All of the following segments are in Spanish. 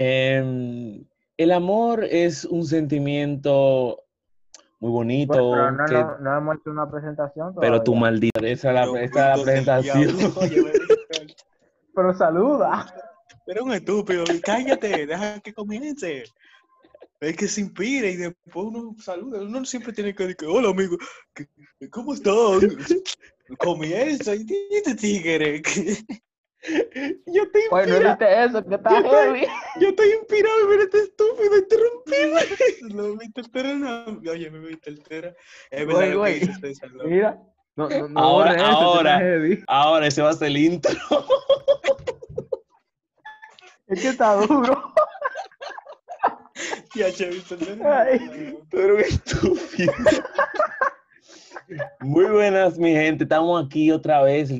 Em, el amor es un sentimiento muy bonito. Bueno, pero no, que- no, no hemos hecho una presentación pero tu maldita, esa es la, Pero, esa presentación. Pero saluda. Eres un estúpido, cállate, deja que comience. Es que se inspira y después uno saluda. Uno siempre tiene que decir, hola amigo, ¿qué- ¿cómo estás? Comienza y este tigre. Yo estoy no inspirado, viste eso, que está Yo estoy- heavy. yo estoy inspirado y mira este estúpido interrumpí. No, Víctor Tera no. Oye, mi Víctor Tera. Es verdad lo. Mira. No, no, no Ahora- eso, ahora. heavy. Ahora ese va a ser el intro. Es que está duro. Ya, che, Víctor Tera. Ay. Tú eres un estúpido. Muy buenas, mi gente. Estamos aquí otra vez.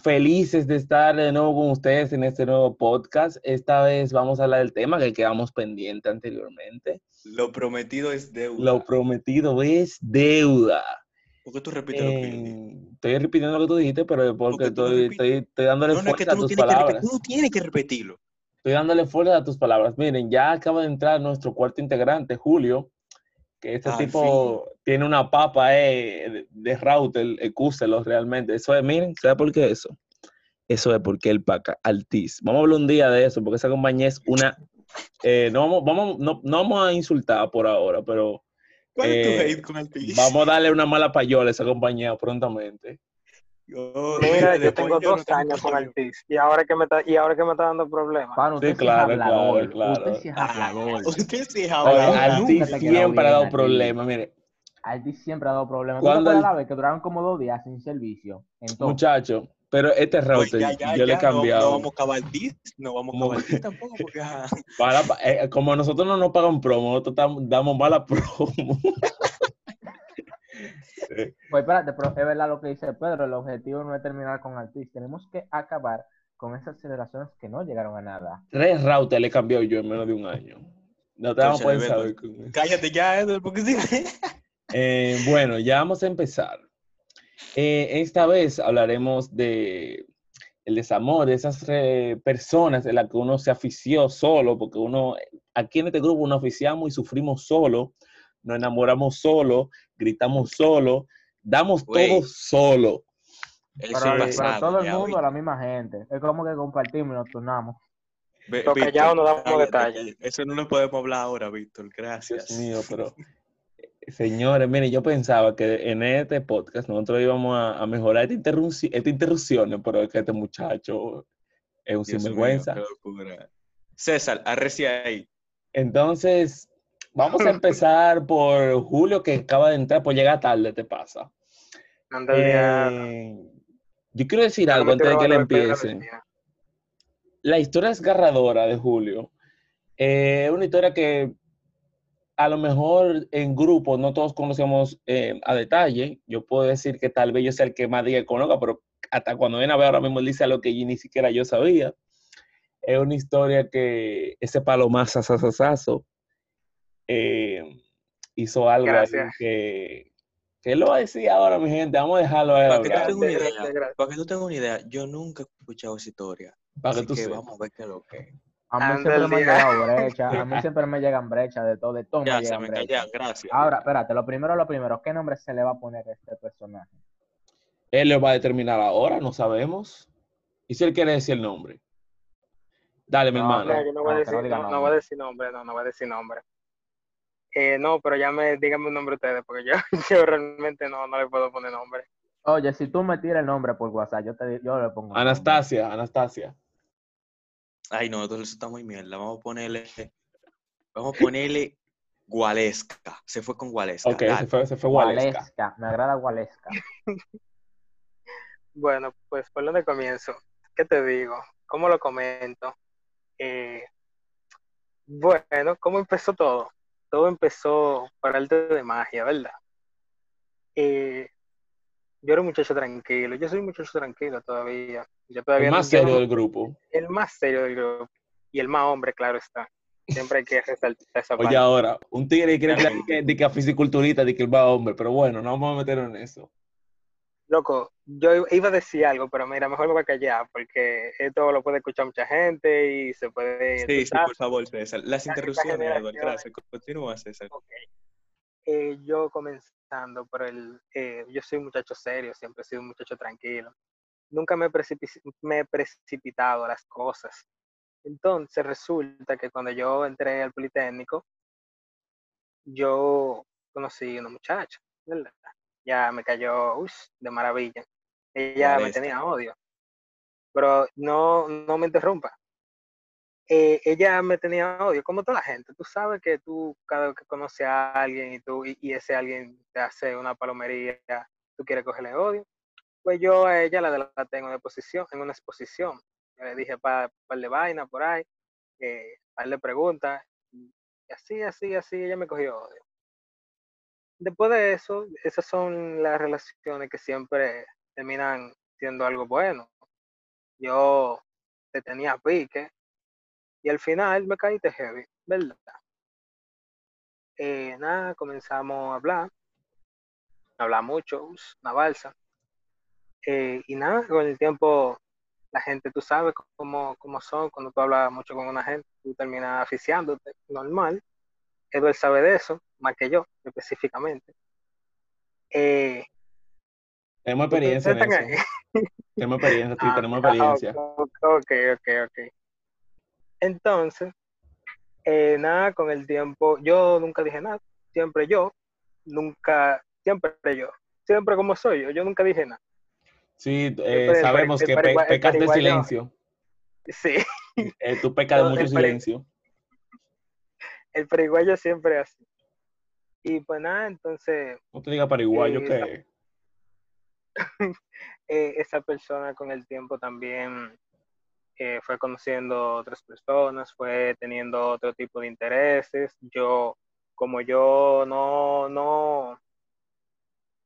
Felices de estar de nuevo con ustedes en este nuevo podcast. Esta vez vamos a hablar del tema que quedamos pendiente anteriormente. Lo prometido es deuda. Lo prometido es deuda. ¿Por qué tú repites lo que yo dije? Eh, estoy repitiendo lo que tú dijiste, pero porque estoy, estoy, estoy dándole No, no, es que a tus que palabras. Tú no tienes que repetirlo. Estoy dándole fuerza a tus palabras. Miren, ya acaba de entrar nuestro cuarto integrante, Julio, que este Al tipo tiene una papa eh, de, router, excúselo realmente. Eso es, miren, ¿sabe por qué eso? Eso es porque el paca Altiz. Vamos a hablar un día de eso, porque esa compañía es una... eh, no, vamos, vamos, no, no vamos a insultar por ahora, pero ¿Cuál es Eh, tu hate con Altiz? vamos a darle una mala payola a esa compañía prontamente. Yo- Mira, yo tengo yo dos años con. Altiz y ahora que me está, y ahora que me está dando problemas. Usted Sí, claro, es hablador. claro, claro. Usted sí es Ah, hablador. Usted sí es Oye, Oye, hablador. Siempre ha dado problemas. Mire, Altiz siempre ha dado problemas. ¿Tú te la vez que duraron como dos días sin servicio? Entonces, muchacho, pero este Oye, router ya, ya, yo le he no- cambiado. No, vamos a acabar Altiz, no vamos a Altiz tampoco, porque ajá. Para, eh, como nosotros no nos pagan promo, nosotros damos mala promo. Pues espérate, pero es verdad lo que dice Pedro. El objetivo no es terminar con Altiz. Tenemos que acabar con esas aceleraciones que no llegaron a nada. Tres routers le he cambiado yo en menos de un año. No te vamos a poder saber con eso. Cállate ya, Edward, porque sí. Eh, bueno, ya vamos a empezar. Eh, esta vez hablaremos de el desamor, de esas personas en las que uno se afició solo, porque uno, aquí en este grupo nos aficiamos y sufrimos solo, nos enamoramos solo, gritamos solo, damos Güey. todo solo. Eso pero pasado. todo el ya, mundo, oye. la misma gente. Es como que compartimos y nos turnamos. Los Víctor, callados no damos detalles. que Eso no lo podemos hablar ahora, Víctor. Gracias. Dios mío, pero eh, señores, miren, yo pensaba que en este podcast nosotros íbamos a, a mejorar esta interrupci- esta interrupción, pero es que este muchacho es un Dios mío, sinvergüenza. locura. César, arrecia ahí. Entonces, vamos a empezar por Julio, que acaba de entrar, por llegar tarde, te pasa. Eh, yo quiero decir algo antes de que él la empiece. La historia desgarradora de Julio eh, es una historia que a lo mejor en grupo no todos conocemos eh, a detalle. Yo puedo decir que tal vez yo sea el que más diga conozca, pero hasta cuando viene a ver ahora mismo él dice algo que ni siquiera yo sabía. Es una historia que ese palomazo eh, hizo algo ahí Gracias. que, que él lo va a decir ahora, mi gente. Vamos a dejarlo a él Para que tú tengas una idea, para que tú tengas una idea, yo nunca he escuchado esa historia. para que tú que vamos a ver qué es lo que es. A mí siempre me han llegado brechas. A mí siempre me llegan brechas de todo. De todo me Ya, se llegan me brechas. callan, gracias. Ahora, espérate, lo primero, lo primero. ¿Qué nombre se le va a poner a este personaje? Él lo va a determinar ahora, no sabemos. ¿Y si él quiere decir el nombre? Dale, mi No, hermano. No, voy a No, que decir, no voy a decir nombre, no, no voy a decir nombre. Eh, no, pero ya me, díganme un nombre ustedes, porque yo, yo realmente no, no le puedo poner nombre. Oye, si tú me tiras el nombre por WhatsApp, yo, te, yo le pongo. Anastasia, Anastasia. Ay, no, entonces eso está muy mierda. Vamos a ponerle, vamos a ponerle Gualesca. Se fue con Gualesca. Ok, dale. se fue, se fue Waleska. Gualesca. Me agrada Gualesca. Bueno, pues por donde comienzo. ¿Qué te digo? ¿Cómo lo comento? Eh, bueno, ¿cómo empezó todo? Todo empezó por arte de magia, ¿verdad? Eh, yo era un muchacho tranquilo. Yo soy un muchacho tranquilo todavía. Yo todavía El más no- serio del grupo. el más serio del grupo. Y el más hombre, claro está. Siempre hay que resaltar esa Oye, parte. ahora, un tigre que quiere de que, a fisiculturista, de que él va hombre, pero bueno, no vamos a meter en eso. Loco, yo iba a decir algo, pero mira, mejor me voy a callar porque esto lo puede escuchar mucha gente y se puede... Sí, sí, por favor, César. Las interrupciones, Eduardo, gracias. Continúa, César. Eh, yo comenzando por el... eh, yo soy un muchacho serio, siempre he sido un muchacho tranquilo. Nunca me, he precipi- me he precipitado a las cosas. Entonces resulta que cuando yo entré al Politécnico, yo conocí una muchacha, ¿verdad? Ya me cayó uy, de maravilla. Ella ¿Cuál me tenía odio. Pero no, no me interrumpa. Eh, ella me tenía odio, como toda la gente. Tú sabes que tú cada vez que conoces a alguien y, tú, y, y ese alguien te hace una palomería, tú quieres cogerle odio. Pues yo a ella la delaté en una exposición, en una exposición. Yo le dije par, par de vaina por ahí, eh, par de preguntas, y así, así, así, ella me cogió odio. Después de eso, esas son las relaciones que siempre terminan siendo algo bueno. Yo te tenía pique y al final me caíste heavy, ¿verdad? Eh, nada, comenzamos a hablar, hablar mucho, una balsa. Eh, y nada, con el tiempo la gente, tú sabes cómo, cómo son, cuando tú hablas mucho con una gente, tú terminas aficiándote, normal. Edward sabe de eso, más que yo, específicamente. Eh, Tenemos ¿ustedes experiencia en eso. Tenemos experiencia, sí, Ah, tenemos experiencia. ok, ok, ok. Entonces, eh, nada, con el tiempo, yo nunca dije nada, siempre yo, nunca, siempre yo, siempre como soy yo, yo nunca dije nada. Sí, eh, sabemos que el pe- parigua- el pecas de silencio. Sí, Eh, tú pecas de mucho silencio. El periguayo siempre es así. Y pues nada, entonces, No te digas paraguayo Sí, que... eh, esa persona con el tiempo también eh, fue conociendo otras personas, fue teniendo otro tipo de intereses. Yo, como yo no, no,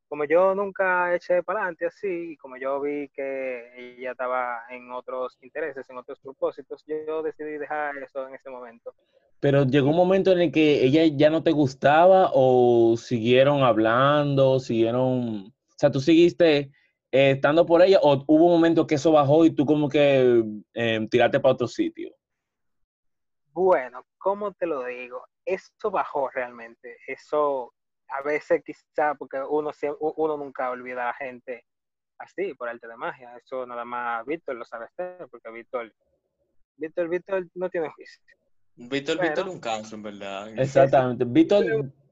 como yo nunca eché para adelante así, y como yo vi que ella estaba en otros intereses, en otros propósitos, yo decidí dejar eso en ese momento. Pero llegó un momento en el que ella ya no te gustaba o siguieron hablando, siguieron... O sea, tú seguiste eh, estando por ella o hubo un momento que eso bajó y tú como que eh, tiraste para otro sitio. Bueno, ¿cómo te lo digo? Eso bajó realmente. Eso a veces quizá porque uno, siem- u- uno nunca olvida a la gente así, por arte de magia. Eso nada más Víctor lo sabe hacer, porque Víctor, Víctor, Víctor no tiene juicio. Víctor, Bueno. Víctor, un caso, en verdad. Exactamente. Víctor,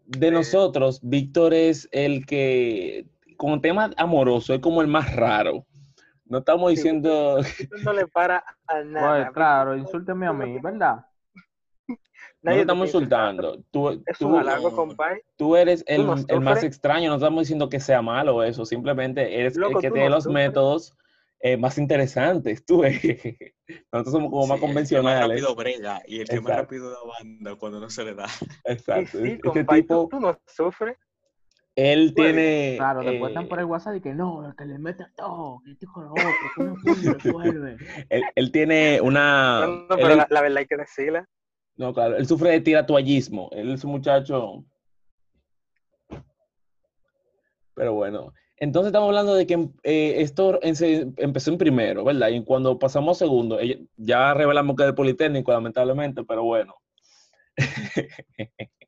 de Sí. nosotros, Víctor es el que, con temas amorosos, es como el más raro. No estamos Sí. diciendo... Víctor no le para a nada. Pues claro, insúlteme a mí, ¿verdad? No nadie te te estamos está insultando. Tú, Es tú- un halago, no. compadre. tú eres el, no el más extraño. No estamos diciendo que sea malo eso. Simplemente eres Loco, el que tú tiene no los sufres. métodos eh, más interesantes. Tú, Nosotros somos como más Sí, el que convencionales. rápido brega y el que más rápido da banda cuando no se le da. Sí, Exacto. sí, Este compadre, tipo, tú, tú no sufres. él Bueno, tiene... Claro, después eh, están por el WhatsApp y que no, que le mete todo, que este con lo otro, que puede resuelve. él, él tiene una... No, no, él pero es- la, la verdad hay que decirla. No, claro, él sufre de tiratuallismo. Él es un muchacho. Pero bueno. Entonces estamos hablando de que eh, esto empezó en primero, ¿verdad? Y cuando pasamos a segundo, ya revelamos que es del Politécnico, lamentablemente, pero bueno.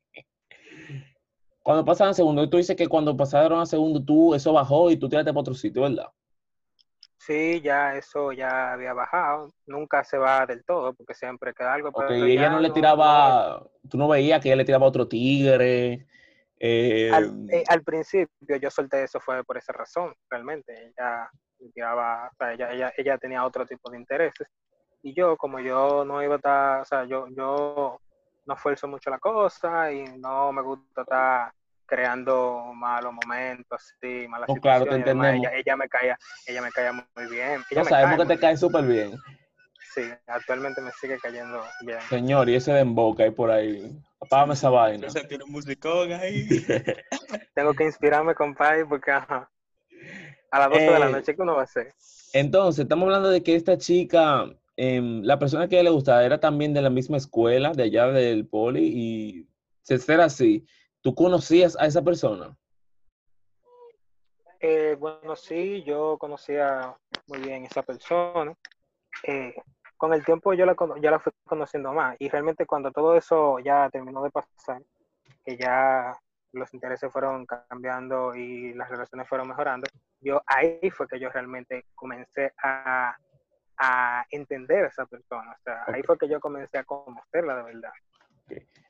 cuando pasaron a segundo, tú dices que cuando pasaron a segundo, tú eso bajó y tú tiraste para otro sitio, ¿verdad? Sí, ya eso ya había bajado. Nunca se va del todo porque siempre queda algo. Pero ella ya no le no- tiraba, tú no veías que ella le tiraba otro tigre. eh, al, eh, al principio yo solté eso fue por esa razón, realmente. Ella tiraba, o sea, ella, ella, ella tenía otro tipo de intereses. Y yo, como yo no iba a estar, o sea, yo, yo no esfuerzo mucho la cosa y no me gusta estar creando malos momentos, así, malas Oh, claro, te entendemos. Ella, ella me caía, ella me caía muy bien. Ella no sabemos cae que te cae súper bien. Sí, actualmente me sigue cayendo bien. Señor, y ese de emboca ahí por ahí. Apágame esa vaina. César tiene un musicón ahí. Tengo que inspirarme, compadre, porque ajá, a las 12 de la Eh, noche, ¿qué uno va a hacer? Entonces, estamos hablando de que esta chica, em, la persona que a ella le gustaba era también de la misma escuela, de allá del poli, y de ser así, ¿tú conocías a esa persona? Eh, bueno, sí, yo conocía muy bien esa persona. Eh, con el tiempo yo la, ya la fui conociendo más y realmente cuando todo eso ya terminó de pasar, que ya los intereses fueron cambiando y las relaciones fueron mejorando, yo ahí fue que yo realmente comencé a, a entender a esa persona. O sea, ahí fue que yo comencé a conocerla de verdad.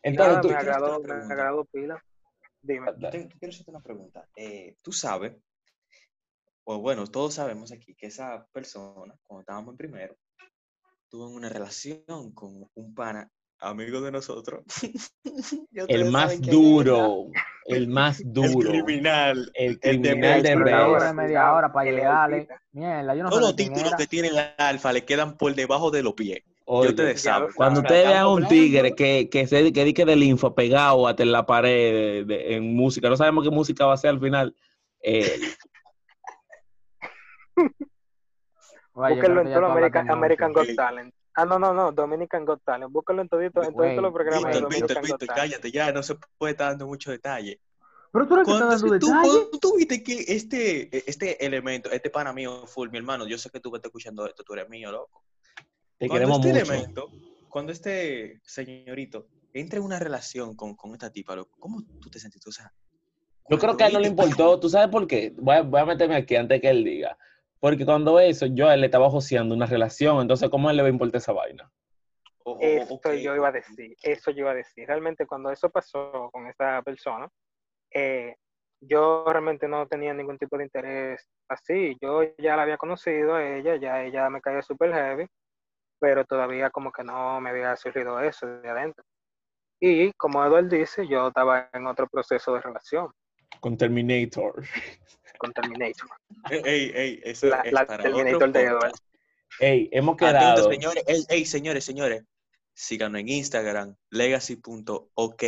Entonces, nada, tú, me agradó, una me agradó pila. Dime. Yo te- quiero hacerte una pregunta. Eh, tú sabes, o bueno, todos sabemos aquí que esa persona, cuando estábamos en primero, tuvo una relación con un pana amigo de nosotros. El más duro, el más duro, El criminal. el el de criminal de dura Best. media hora para el llegarle. Alpita. Mierda, yo no Todos los títulos que tiene el alfa le quedan por debajo de los pies. Oye, saben. Cuando vean estamos un tigre que, que se que dique del info pegado hasta en la pared de- de- en música, no sabemos qué música va a ser al final. eh, Búsquenlo en que todo American, American. Got Talent. Ah, no, no, no, Dominican Got Talent. Búsquenlo en todito, en todos los programas de Víctor, Dominican Víctor, cállate ya, no se puede estar dando mucho detalle. Pero tú eres que está Cuando dando tú, cuando tú viste que este, este elemento, este pana mío full, mi hermano, yo sé que tú me estás escuchando esto, tú eres mío, loco. Te Cuando queremos este mucho. elemento, cuando este señorito entra en una relación con, con esta tipa, loco, ¿cómo tú te sentiste? O sea, Yo creo que a él no le importó. ¿Tú sabes por qué? Voy a, voy a meterme aquí antes que él diga. Porque cuando eso, yo a él le estaba joseando una relación, entonces, ¿cómo a él le va a importar esa vaina? O- o- Eso ok, yo iba a decir, eso yo iba a decir. Realmente cuando eso pasó con esta persona, eh, yo realmente no tenía ningún tipo de interés así. Yo ya la había conocido a ella, ya ella me caía súper heavy, pero todavía como que no me había surgido eso de adentro. Y como Eduardo dice, yo estaba en otro proceso de relación Con Terminator. con Terminator. Ey, ey, eso La, es la para Terminator otro de. Eduardo. Ey, hemos Atentos, quedado. señores. Ey, ey, señores, señores. Síganos en Instagram, legacy.ok.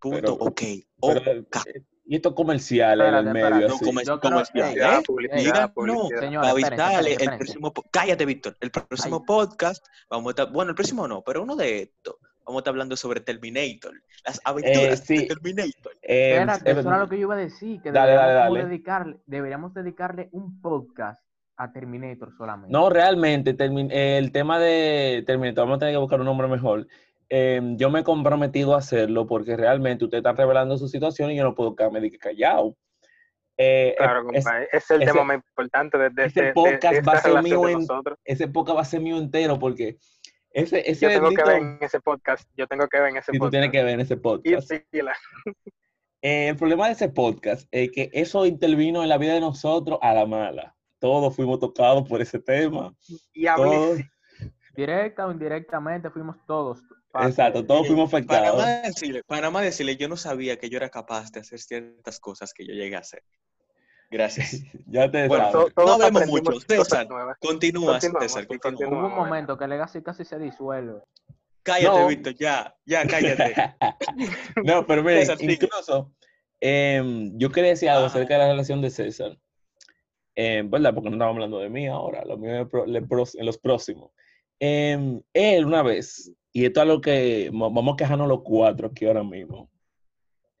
Pero- ok. pero, ok. Eh, y estos comerciales en el Espérate, medio espérate. No comer- ¿eh? Ya, publicidad. Señores, para avisarle, el próximo, cállate, Víctor, el próximo Ay. podcast, vamos a estar, bueno, el próximo no, pero uno de estos, vamos a estar hablando sobre Terminator, las aventuras sí. de Terminator. Eh, Espérate, eh, eso era lo que yo iba a decir, que Dale, deberíamos, dale, dale. Dedicarle, deberíamos dedicarle un podcast a Terminator solamente. No, realmente, el tema de Terminator, vamos a tener que buscar un nombre mejor. Eh, yo me he comprometido a hacerlo porque realmente usted está revelando su situación y yo no puedo quedarme de que callado. Eh, Claro, es- compadre. Es el ese- tema más importante de, de, ese de- de- podcast de va a ser mío de en- nosotros. ese podcast va a ser mío entero porque ese, ese Yo tengo que bendito- ver en ese podcast. Yo tengo que ver en ese y tú podcast. tienes que ver en ese Y podcast. Eh, el problema de ese podcast es que eso intervino en la vida de nosotros a la mala. Todos fuimos tocados por ese tema. Y a mí Todos. Directa o indirectamente fuimos todos. Exacto, todos Eh, fuimos Para afectados. más, decirle, para más decirle, yo no sabía que yo era capaz de hacer ciertas cosas que yo llegué a hacer. Gracias. Ya te Bueno, sabes. To- todos no hablemos aprendimos mucho. César. Continúa, César. Hubo un momento que Legacy casi se disuelve. Cállate, No. Víctor, ya, ya, cállate. no, pero miren, César, incluso em, yo quería decir algo acerca de la relación de César. Em, ¿Verdad? Porque no estamos hablando de mí ahora, lo mío es pro- le- pros- en los próximos. Em, él una vez, y esto es lo que mo- vamos a quejarnos los cuatro aquí ahora mismo.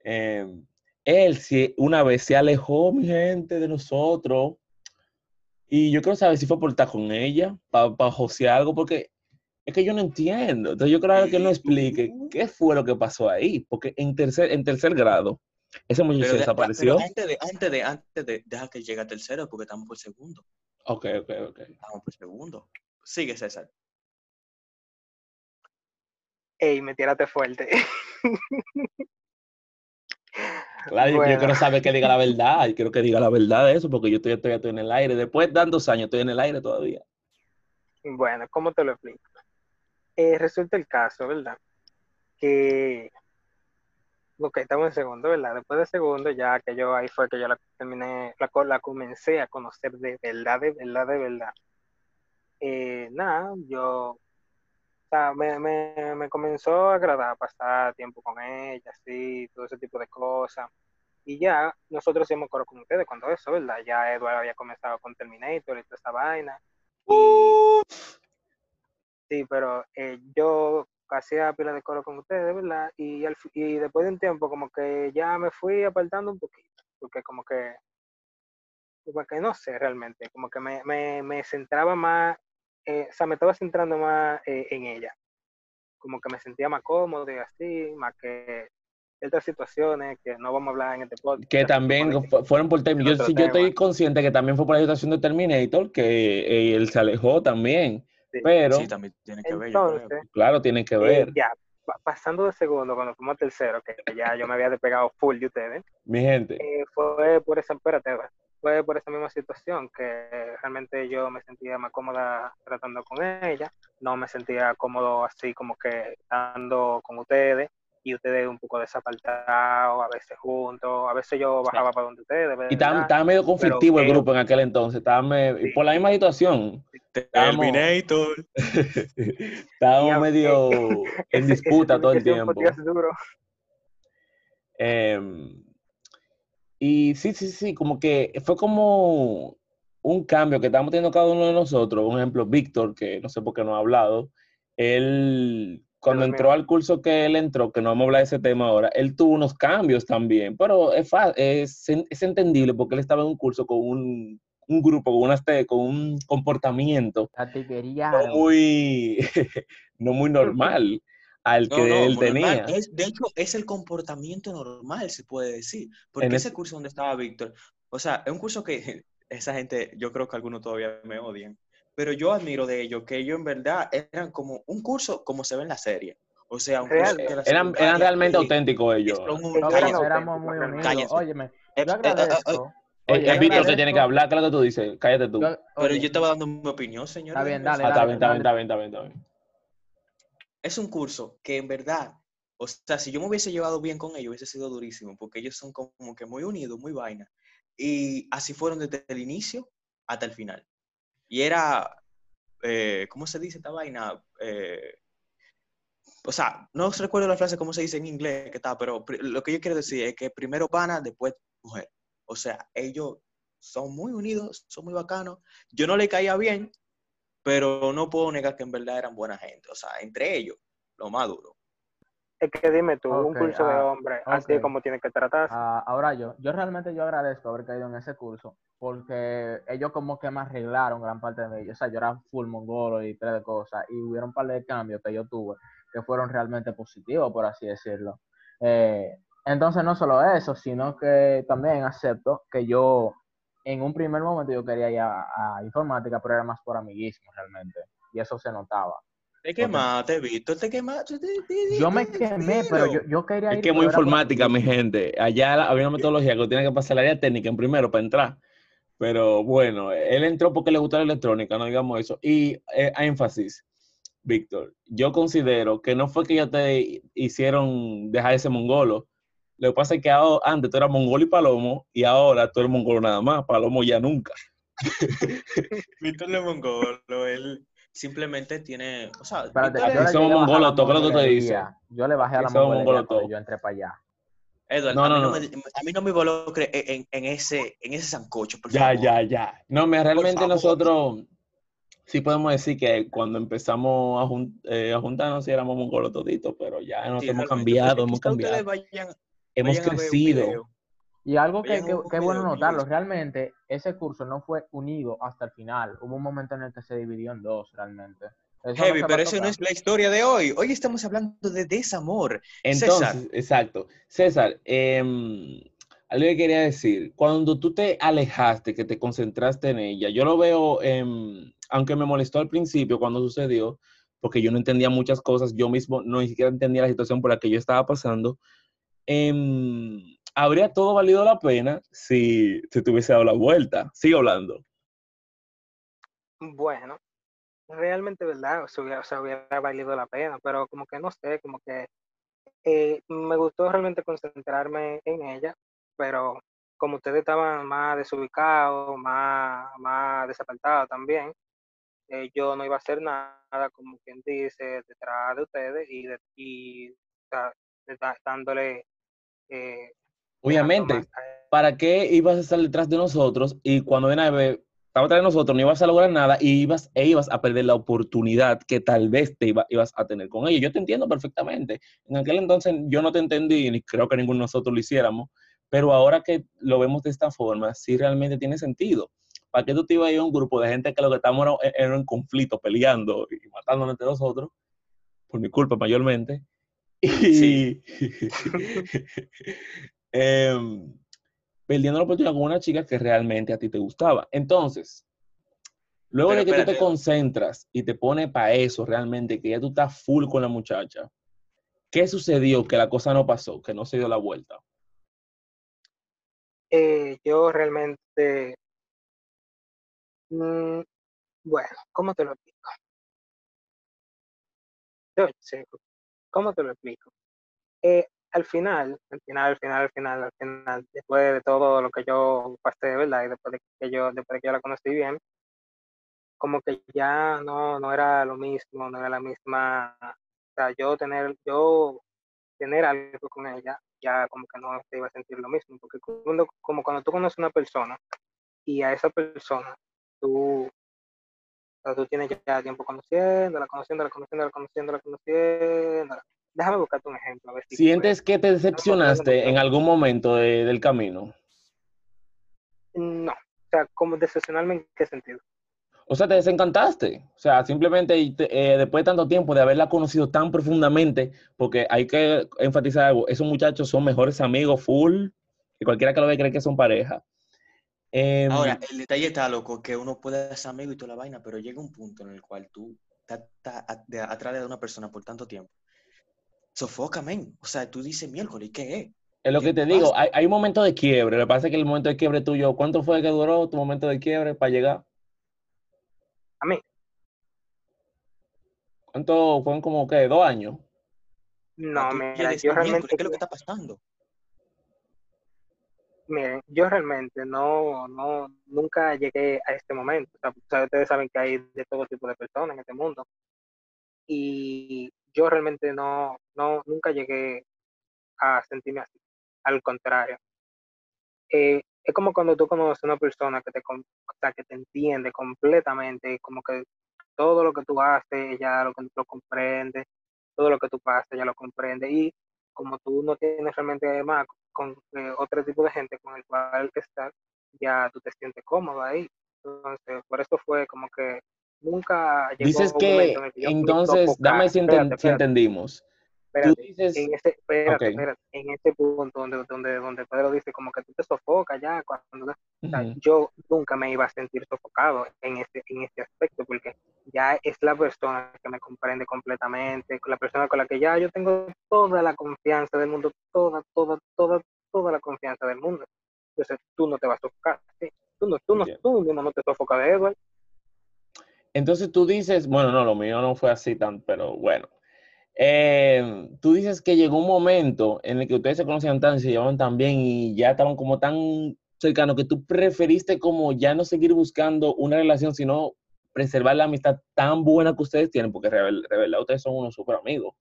Em, él sí, una vez se alejó, mi gente, de nosotros. Y yo quiero saber si fue por estar con ella, para pa josear algo, porque es que yo no entiendo. Entonces yo creo que él nos explique qué fue lo que pasó ahí, porque en tercer, en tercer grado, ese muchacho de- desapareció. pero antes de, antes de, antes de, deja que llegue a tercero porque estamos por segundo. Ok, ok, ok. Estamos por segundo. Sigue, César. Ey, me tírate fuerte. Claro, yo- yo, Bueno. quiero saber que diga la verdad, y quiero que diga la verdad de eso, porque yo estoy, estoy, estoy en el aire. Después de tantos años, estoy en el aire todavía. Bueno, ¿cómo te lo explico? Eh, resulta el caso, ¿verdad? Que, ok, estamos en segundo, ¿verdad? Después de segundo, ya que yo ahí fue que yo la terminé, la comencé a conocer de verdad, de verdad, de verdad. Eh, nada, yo, o sea, me, me, me comenzó a agradar pasar tiempo con ella, así, todo ese tipo de cosas. Y ya, nosotros hicimos coro con ustedes cuando eso, ¿verdad? Ya Eduardo había comenzado con Terminator y toda esa vaina. Y, Sí, pero eh, yo hacía pila de coro con ustedes, ¿verdad? Y, al y después de un tiempo como que ya me fui apartando un poquito, porque como que como que no sé realmente, como que me, me, me centraba más, eh, o sea, me estaba centrando más eh, en ella. Como que me sentía más cómodo y así, más que otras situaciones que no vamos a hablar en este podcast. Que también fueron por Terminator. Yo, sí- yo estoy consciente que también fue por la situación de Terminator, que eh, él se alejó también. Sí. Pero, Sí, también tiene que ver, claro, tiene que eh, ver. ya, pa- pasando de segundo, cuando fuimos a tercero, que ya yo me había despegado full de ustedes, Mi gente, eh, fue por esa, espérate, fue por esa misma situación que realmente yo me sentía más cómoda tratando con ella, no me sentía cómodo así como que estando con ustedes y ustedes un poco desapartados, a veces juntos, a veces yo bajaba para donde ustedes. y estaba, ¿verdad? medio conflictivo el grupo en aquel entonces. Estaba me- Sí. por la misma situación. Terminator. Estábamos medio en disputa todo el tiempo. Em, y sí, sí, sí, como que fue como un cambio que estamos teniendo cada uno de nosotros. Un ejemplo, Víctor, que no sé por qué no ha hablado, él, cuando Dios entró al curso que él entró, que no vamos a hablar de ese tema ahora, él tuvo unos cambios también, pero es, es, es entendible porque él estaba en un curso con un, un grupo, con, unas con un comportamiento no muy, no muy normal al que No, no, él normal. tenía. Es, de hecho, es el comportamiento normal, se puede decir. Porque En ese curso donde estaba Víctor, o sea, es un curso que esa gente, yo creo que algunos todavía me odian, pero yo admiro de ellos que ellos en verdad eran como un curso como se ve en la serie. O sea, un Real. curso Eran, eran realmente auténticos ellos. eran éramos muy unidos. Óyeme, Eh, yo eh, eh, agradezco. Oye, es yo Víctor que agradezco- tiene que hablar, ¿qué es lo que tú dices? Cállate tú. yo- Pero yo estaba dando mi opinión, señor. Está bien, dale, Ah, está dale, bien, está bien, dale. está bien, está bien, está bien. Es un curso que en verdad, o sea, si yo me hubiese llevado bien con ellos, hubiese sido durísimo, porque ellos son como que muy unidos, muy vaina. Y así fueron desde el inicio hasta el final. Y era, eh, ¿cómo se dice esta vaina? Eh, o sea, no recuerdo la frase cómo se dice en inglés, que está, pero lo que yo quiero decir es que primero pana, después mujer. O sea, ellos son muy unidos, son muy bacanos. Yo no le caía bien, pero no puedo negar que en verdad eran buena gente. O sea, entre ellos, lo más duro. Es que dime tú, un curso de ah, hombre, así como tiene que tratarse. Ah, ahora yo, yo realmente yo agradezco haber caído en ese curso porque ellos como que me arreglaron gran parte de ellos. O sea, yo era full mongolo y tres de cosas y hubieron un par de cambios que yo tuve que fueron realmente positivos, por así decirlo. Eh, entonces no solo eso, sino que también acepto que yo en un primer momento yo quería ir a, a informática, pero era más por amiguismo realmente y eso se notaba. Te quemaste, Víctor, te quemaste. Yo me quemé, pero yo, yo quería ir. Es que es muy por informática, mi gente. Allá la- había una metodología que tiene que pasar el área técnica en primero para entrar. Pero bueno, él entró porque le gusta la electrónica, no digamos eso. Y eh, a énfasis, Víctor, yo considero que no fue que ellos te hicieron dejar ese mongolo. Lo que pasa es que ahora- antes tú eras mongolo y palomo, y ahora tú eres mongolo nada más, palomo ya nunca. Víctor le mongolo, él simplemente tiene, o sea, Espérate, Víctor yo es- le somos mongolos, todo lo que tú te dices. Yo le bajé a la mongolería cuando yo entré para allá. Edward, No, a, mí no, no no. Me, a mí no me involucre en, en ese, en ese sancocho, por Ya, favor. ya, ya. No, mira, realmente nosotros sí podemos decir que cuando empezamos a, jun- eh, a juntarnos sí éramos mongolos toditos, pero ya nos Sí, hemos cambiado, hemos quizá ustedes cambiado. vayan- Hemos vayan crecido. Y algo que, que- que es bueno notarlo, realmente ese curso no fue unido hasta el final. Hubo un momento en el que se dividió en dos, realmente. Eso Heavy, pero eso no es la historia de hoy. Hoy estamos hablando de desamor. Entonces, César. exacto. César, em, algo que quería decir, cuando tú te alejaste, que te concentraste en ella, yo lo veo, em, aunque me molestó al principio cuando sucedió, porque yo no entendía muchas cosas, yo mismo no ni siquiera entendía la situación por la que yo estaba pasando, em, habría todo valido la pena si se te dado la vuelta. Sigo hablando. Bueno, realmente, ¿verdad? O sea, hubiera, o hubiera valido la pena, pero como que no sé, como que eh, me gustó realmente concentrarme en ella, pero como ustedes estaban más desubicados, más, más desapartados también, eh, yo no iba a hacer nada, como quien dice, detrás de ustedes y, de, y dándole... eh, Obviamente, ¿para qué ibas a estar detrás de nosotros y cuando ven a ver, estaba detrás de nosotros, no ibas a lograr nada y ibas, e ibas a perder la oportunidad que tal vez te iba- ibas a tener con ellos? Yo te entiendo perfectamente. En aquel entonces yo no te entendí, ni creo que ninguno de nosotros lo hiciéramos, Pero ahora que lo vemos de esta forma, sí realmente tiene sentido. ¿Para qué tú te ibas a ir a un grupo de gente que lo que estamos era, era en conflicto, peleando y matándonos entre nosotros? Por mi culpa mayormente. Y em, perdiendo la oportunidad con una chica que realmente a ti te gustaba. Entonces, luego Pero de que tú te espérate. concentras y te pones para eso realmente, que ya tú estás full con la muchacha, ¿qué sucedió que la cosa no pasó, que no se dio la vuelta? Eh, yo realmente, mm, bueno, ¿cómo te lo explico? Yo ¿Cómo te lo explico? Eh, al final, al final, al final, al final, al final, después de todo lo que yo pasé, ¿verdad? Y después de que yo, después de que yo la conocí bien, como que ya no, no era lo mismo, no era la misma, o sea, yo tener, yo tener algo con ella, ya como que no se iba a sentir lo mismo, porque cuando, como cuando tú conoces a una persona y a esa persona, tú, o sea, tú tienes ya tiempo conociéndola, conociéndola, conociéndola, conociéndola, conociéndola. Déjame buscarte un ejemplo. A ver si ¿Sientes que te decepcionaste en algún momento de- del camino? No, o sea, como decepcionarme en qué sentido. O sea, te desencantaste. O sea, simplemente eh, después de tanto tiempo de haberla conocido tan profundamente, porque hay que enfatizar algo, esos muchachos son mejores amigos full, y cualquiera que lo ve cree que son pareja. Em, Ahora, el detalle está, loco, que uno puede ser amigo y toda la vaina, pero llega un punto en el cual tú estás atrás de una persona por tanto tiempo. Sofoca, men. O sea, tú dices miércoles, ¿qué es? es lo ¿qué que te pasa? digo, hay, hay un momento de quiebre. Lo que pasa es que el momento de quiebre tuyo, ¿cuánto fue que duró tu momento de quiebre para llegar? A mí, ¿Cuánto? Fueron como que dos años. no, llegues yo realmente, ¿Qué es lo que está pasando? Miren, yo realmente no, no, nunca llegué a este momento. O sea, ustedes saben que hay de todo tipo de personas en este mundo. Y yo realmente no, no, nunca llegué a sentirme así. Al contrario. Eh, es como cuando tú conoces a una persona que te, o que te entiende completamente, como que todo lo que tú haces, ella lo, lo comprende, todo lo que tú pasas, ella lo comprende. Y como tú no tienes realmente más con eh, otro tipo de gente con el cual estar, ya tú te sientes cómodo ahí. Entonces, por eso fue como que nunca llegó Dices un que, en el que entonces, dame si, Espérate, si espérate, entendimos. Tú dices, en espérate, en ese punto donde, donde, donde Pedro dice como que tú te sofocas ya cuando o sea, ujú, yo nunca me iba a sentir sofocado en este, en este aspecto, porque ya es la persona que me comprende completamente, la persona con la que ya yo tengo toda la confianza del mundo, toda, toda, toda, confianza del mundo. Entonces tú no te vas a sofocar, ¿sí? tú, no, tú, no, tú mismo no te sofocas de Edward. Entonces tú dices, bueno, no, lo mío no fue así tan, pero bueno. Eh, tú dices que llegó un momento en el que ustedes se conocían tan, se llevaban tan bien y ya estaban como tan cercanos que tú preferiste como ya no seguir buscando una relación, sino preservar la amistad tan buena que ustedes tienen, porque de verdad ustedes son unos super amigos.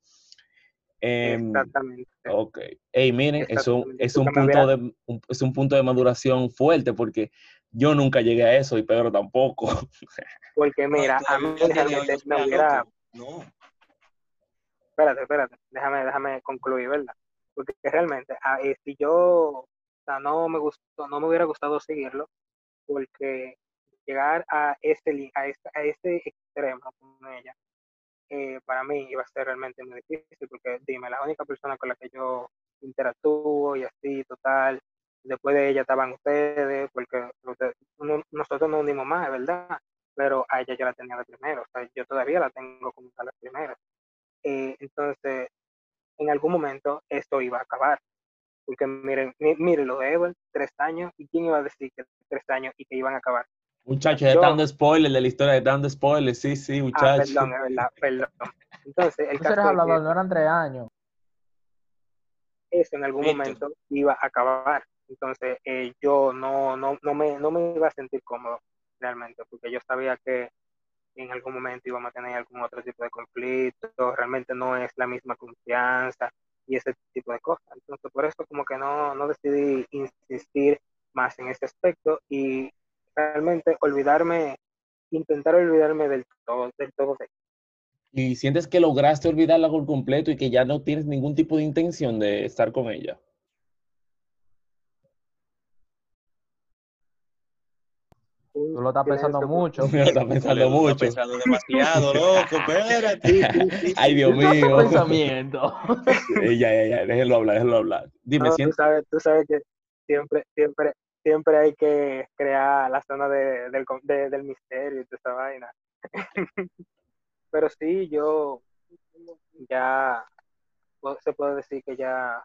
Em, Exactamente. ok. Hey, miren, es un que me punto de un- es un punto de maduración fuerte porque yo nunca llegué a eso y Pedro tampoco. Porque mira, No, a mí realmente me hubiera, No, espérate, espérate, déjame, déjame concluir, ¿verdad? Porque realmente, ah, eh, si yo, o sea, no me gustó, no me hubiera gustado seguirlo, porque llegar a ese, a ese, a ese extremo con ella, eh, para mí iba a ser realmente muy difícil, porque dime, la única persona con la que yo interactúo y así, total, después de ella estaban ustedes, porque nosotros nos unimos más, ¿verdad? Pero a ella yo la tenía de primero, o sea, yo todavía la tengo como a la primera. Eh, entonces, en algún momento esto iba a acabar. Porque miren, mi- miren lo de Ever, tres años, ¿y quién iba a decir que tres años y que iban a acabar? Muchachos, están dando spoilers de la historia, están dando spoilers, sí, sí, Ah, muchachos. perdón, es verdad, perdón. Entonces, el caso eres es hablador, no eran tres años. eso en algún Víctor. momento iba a acabar. Entonces, eh, yo no, no, no, me, no me iba a sentir cómodo realmente, porque yo sabía que en algún momento íbamos a tener algún otro tipo de conflicto, realmente no es la misma confianza y ese tipo de cosas. Entonces, por eso como que no, no decidí insistir más en ese aspecto y realmente olvidarme, intentar olvidarme del todo, del todo de ¿Y sientes que lograste olvidarla por completo y que ya no tienes ningún tipo de intención de estar con ella? Tú lo estás pensando mucho. Tú lo estás pensando Tú mucho. Estás pensando demasiado, loco. Espérate. Ay, Dios mío. pensamiento. ya, ya, ya. Déjenlo hablar, déjenlo hablar. Dime, no, tú, sabes, tú sabes que siempre, siempre, siempre hay que crear la zona de, del, misterio y toda esa vaina. Pero sí, yo ya se puede decir que ya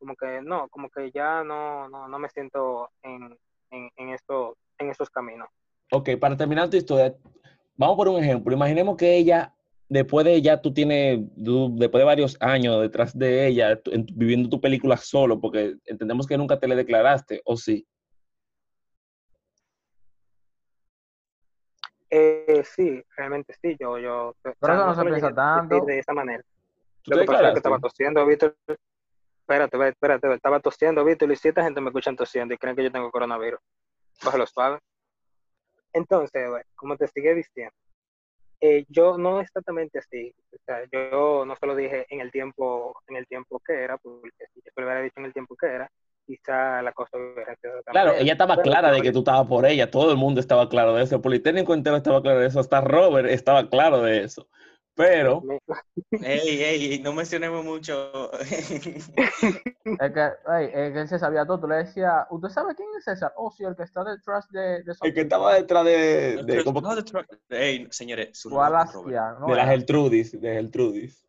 como que no, como que ya no, no, no me siento en, en, en en esos caminos. Ok, para terminar tu historia, vamos por un ejemplo. Imaginemos que ella, después de ella, tú tienes, tú- después de varios años detrás de ella, tú- en- viviendo tu película solo, porque entendemos que nunca te le declaraste, ¿o sí? Eh, sí, realmente sí, yo, yo, o sea, Pero eso no se lo piensa tanto. de esa manera. ¿Tú Lo que pasa es que estaba tosiendo, Víctor. Espérate, espérate, estaba tosiendo, Víctor, y siete gente me escuchan tosiendo y creen que yo tengo coronavirus. Cógelo suave. Entonces, ve, como te sigue diciendo, eh, yo no exactamente así. O sea, yo no se lo dije en el tiempo, en el tiempo que era, porque si yo lo hubiera dicho en el tiempo que era, quizá la cosa hubiera sido Claro, manera. ella estaba Pero clara de que tú estabas por ella, todo el mundo estaba claro de eso, el Politécnico entero estaba claro de eso, hasta Robert estaba claro de eso. Pero, Ey, ey, no mencionemos mucho. Es que, ey, es que él se sabía todo. Tú le decías, ¿usted sabe quién es César? Oh, sí, el que está detrás de, el que estaba detrás de, de, como- No. Ey, señores, su ¿no? de la era? Gertrudis, de Gertrudis.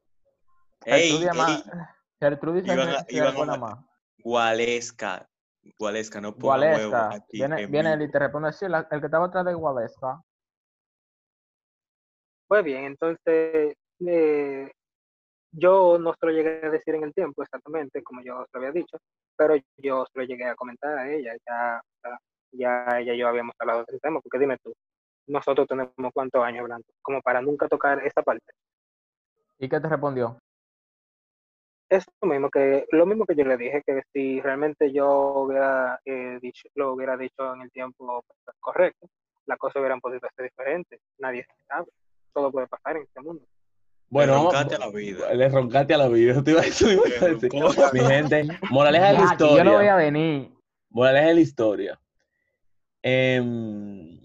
Ey, Gertrudis ey, más-. Gualesca. Gualesca, no huevo Gualesca. aquí. Viene, en viene él y te responde, sí, la- el que estaba atrás de Gualesca. Pues bien, entonces eh, yo no se lo llegué a decir en el tiempo exactamente, como yo se lo había dicho, pero yo se lo llegué a comentar a ella, ya, ya, ella y yo habíamos hablado del tema, porque dime tú, nosotros tenemos cuántos años hablando, como para nunca tocar esa parte. ¿Y qué te respondió? Eso mismo que, lo mismo que yo le dije, que si realmente yo hubiera eh, dicho, lo hubiera dicho en el tiempo correcto, las cosas hubieran podido ser diferentes, nadie sabe, todo puede pasar en este mundo. Bueno, Le roncaste a la vida. Le roncaste a la vida. Eso te iba, a decir. Mi gente, moraleja de la historia. yo no voy a venir. Moraleja de la historia. Em,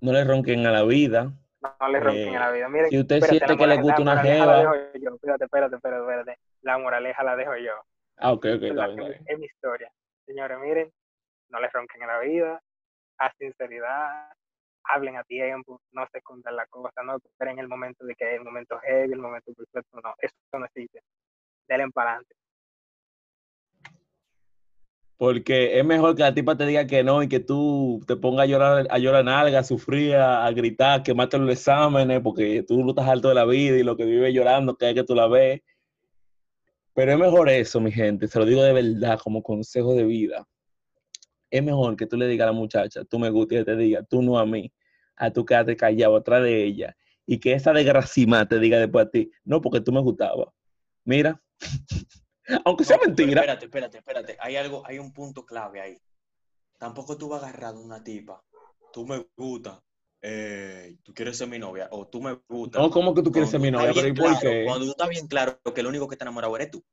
no le ronquen a la vida. No, no le ronquen Eh, a la vida. Miren, si usted espérate, siente que le gusta una jeva- dejo yo. Espérate, espérate, espérate, espérate. La moraleja la dejo yo. Ah, ok, ok, está bien. Es mi historia. Señores, miren, no le ronquen a la vida, a sinceridad, hablen a tiempo, no se escondan la cosa, no esperen el momento de que el momento heavy, el momento perfecto, no, eso no existe. Denle para adelante. Porque es mejor que la tipa te diga que no y que tú te pongas a llorar, a llorar nalga, a sufrir, a, gritar, que mate los exámenes, porque tú no estás alto de la vida y lo que vive llorando, que es que tú la ves. Pero es mejor eso, mi gente, se lo digo de verdad, como consejo de vida. Es mejor que tú le digas a la muchacha, tú me gusta y te diga, tú no a mí, a tú quedarte callado atrás de ella y que esa desgracima te diga después a ti, no, porque tú me gustabas. Mira, aunque sea No, mentira. Espérate, espérate, espérate. Hay algo, hay un punto clave ahí. Tampoco tú vas a agarrar a una tipa. Tú me gusta. eh, tú quieres ser mi novia. O tú me gusta. No, ¿cómo que tú quieres ser mi novia? Pero ¿y bien por claro, qué? Cuando tú estás bien claro que el único que está enamorado eres tú.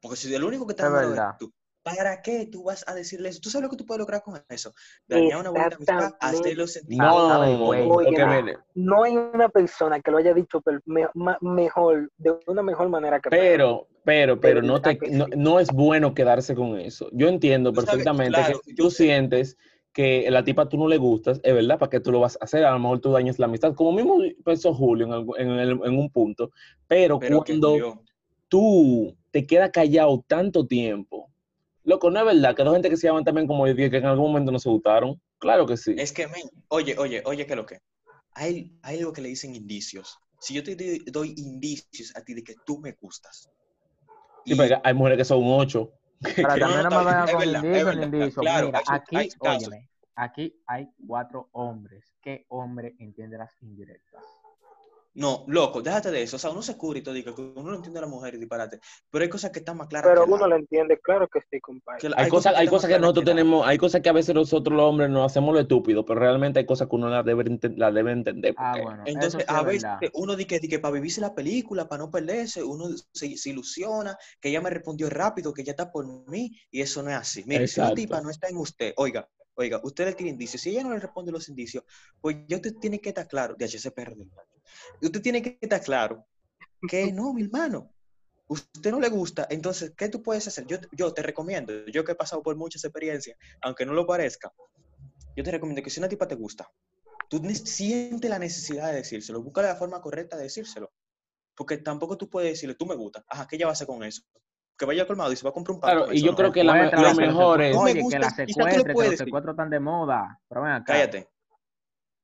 Porque si el único que está Es enamorado eres tú, ¿para qué tú vas a decirle eso? ¿Tú sabes lo que tú puedes lograr con eso? Dañar una bonita amistad, hacerlo sentir. No, no, no, no, hay una persona que lo haya dicho me- ma- mejor, de una mejor manera que pero, pero, pero no, te, no, no es bueno quedarse con eso. Yo entiendo Tú sabes, perfectamente claro, que tú sé. sientes que la tipa tú no le gustas, es verdad, ¿para qué tú lo vas a hacer? A lo mejor tú dañas la amistad, como mismo pensó Julio en, algu- en, el- en un punto, pero, Pero cuando tú te quedas callado tanto tiempo, loco, no es verdad que dos gente que se llaman también como yo dije que en algún momento no se gustaron, claro que sí. Es que, men, oye, oye, oye, ¿qué es lo que? Hay, hay algo que le dicen indicios. Si yo te doy, doy indicios a ti de que tú me gustas. Sí, y- porque hay mujeres que son ocho. Pero también no, me bien, vayan es con verdad, es indicio ni verdad, indicio. claro, Mira, hay aquí, hay óyeme, aquí hay cuatro hombres. ¿Qué hombre entiende las indirectas? No, loco, déjate de eso. O sea, uno se cubre y todo, dice que uno no entiende a la mujer y disparate. Pero hay cosas que están más claras Pero que uno lo agua. entiende, claro que sí, compadre. Que la- Hay cosas, hay están más cosas que nosotros tenemos, hay cosas que a veces nosotros los hombres nos hacemos lo estúpido, pero realmente hay cosas que uno las debe, las debe entender. Ah, bueno, Entonces, sí a es veces verdad. uno dice que, para vivirse la película, para no perderse, uno se, se ilusiona, que ella me respondió rápido, que ya está por mí, y eso no es así. Mire, si una Exacto. tipa no está en usted, oiga, Oiga, usted le tiene indicios. Si ella no le responde los indicios, pues yo te tiene que estar claro, de se pierde. Usted tiene que estar claro que no, mi hermano. Usted no le gusta, entonces, ¿qué tú puedes hacer? Yo, yo te recomiendo, yo que he pasado por muchas experiencias, aunque no lo parezca, yo te recomiendo que si una tipa te gusta, tú sientes la necesidad de decírselo, busca la forma correcta de decírselo. Porque tampoco tú puedes decirle, tú me gusta, ajá, ¿qué ella va a hacer con eso? Que vaya al colmado y se va a comprar un pan. Claro, y yo ¿no? creo que la, pero se- mejor es... No me Oye, que gusta, la quizá tú le secuestre, que los puedes decir. secuestros están de moda. Pero ven acá. Cállate.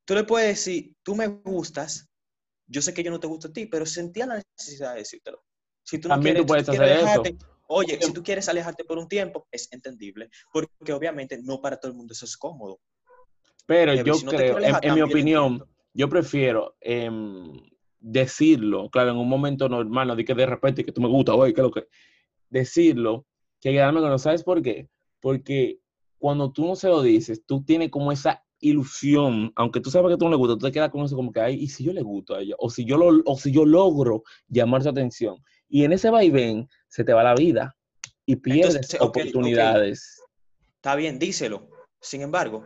Tú le puedes decir, tú me gustas, yo sé que yo no te gusto a ti, pero sentía la necesidad de decírtelo. Si tú no También tú quieres, puedes quieres hacer eso. alejarte, oye, si tú quieres alejarte por un tiempo, es entendible, porque obviamente no para todo el mundo eso es cómodo. Pero yo si no creo, quieres en, alejar, en mi opinión, yo prefiero em, decirlo, claro, en un momento normal, no di que de repente que tú me gusta, oye, que lo que. Decirlo, que quedarme con no sabes por qué. Porque cuando tú no se lo dices, tú tienes como esa ilusión, aunque tú sabes que tú no le gusta, tú te quedas con eso como que, ay, ¿y si yo le gusto a ella? O si yo, lo, o si yo logro llamar su atención. Y en ese vaivén se te va la vida y pierdes Entonces, oportunidades. Está bien, díselo. Sin embargo,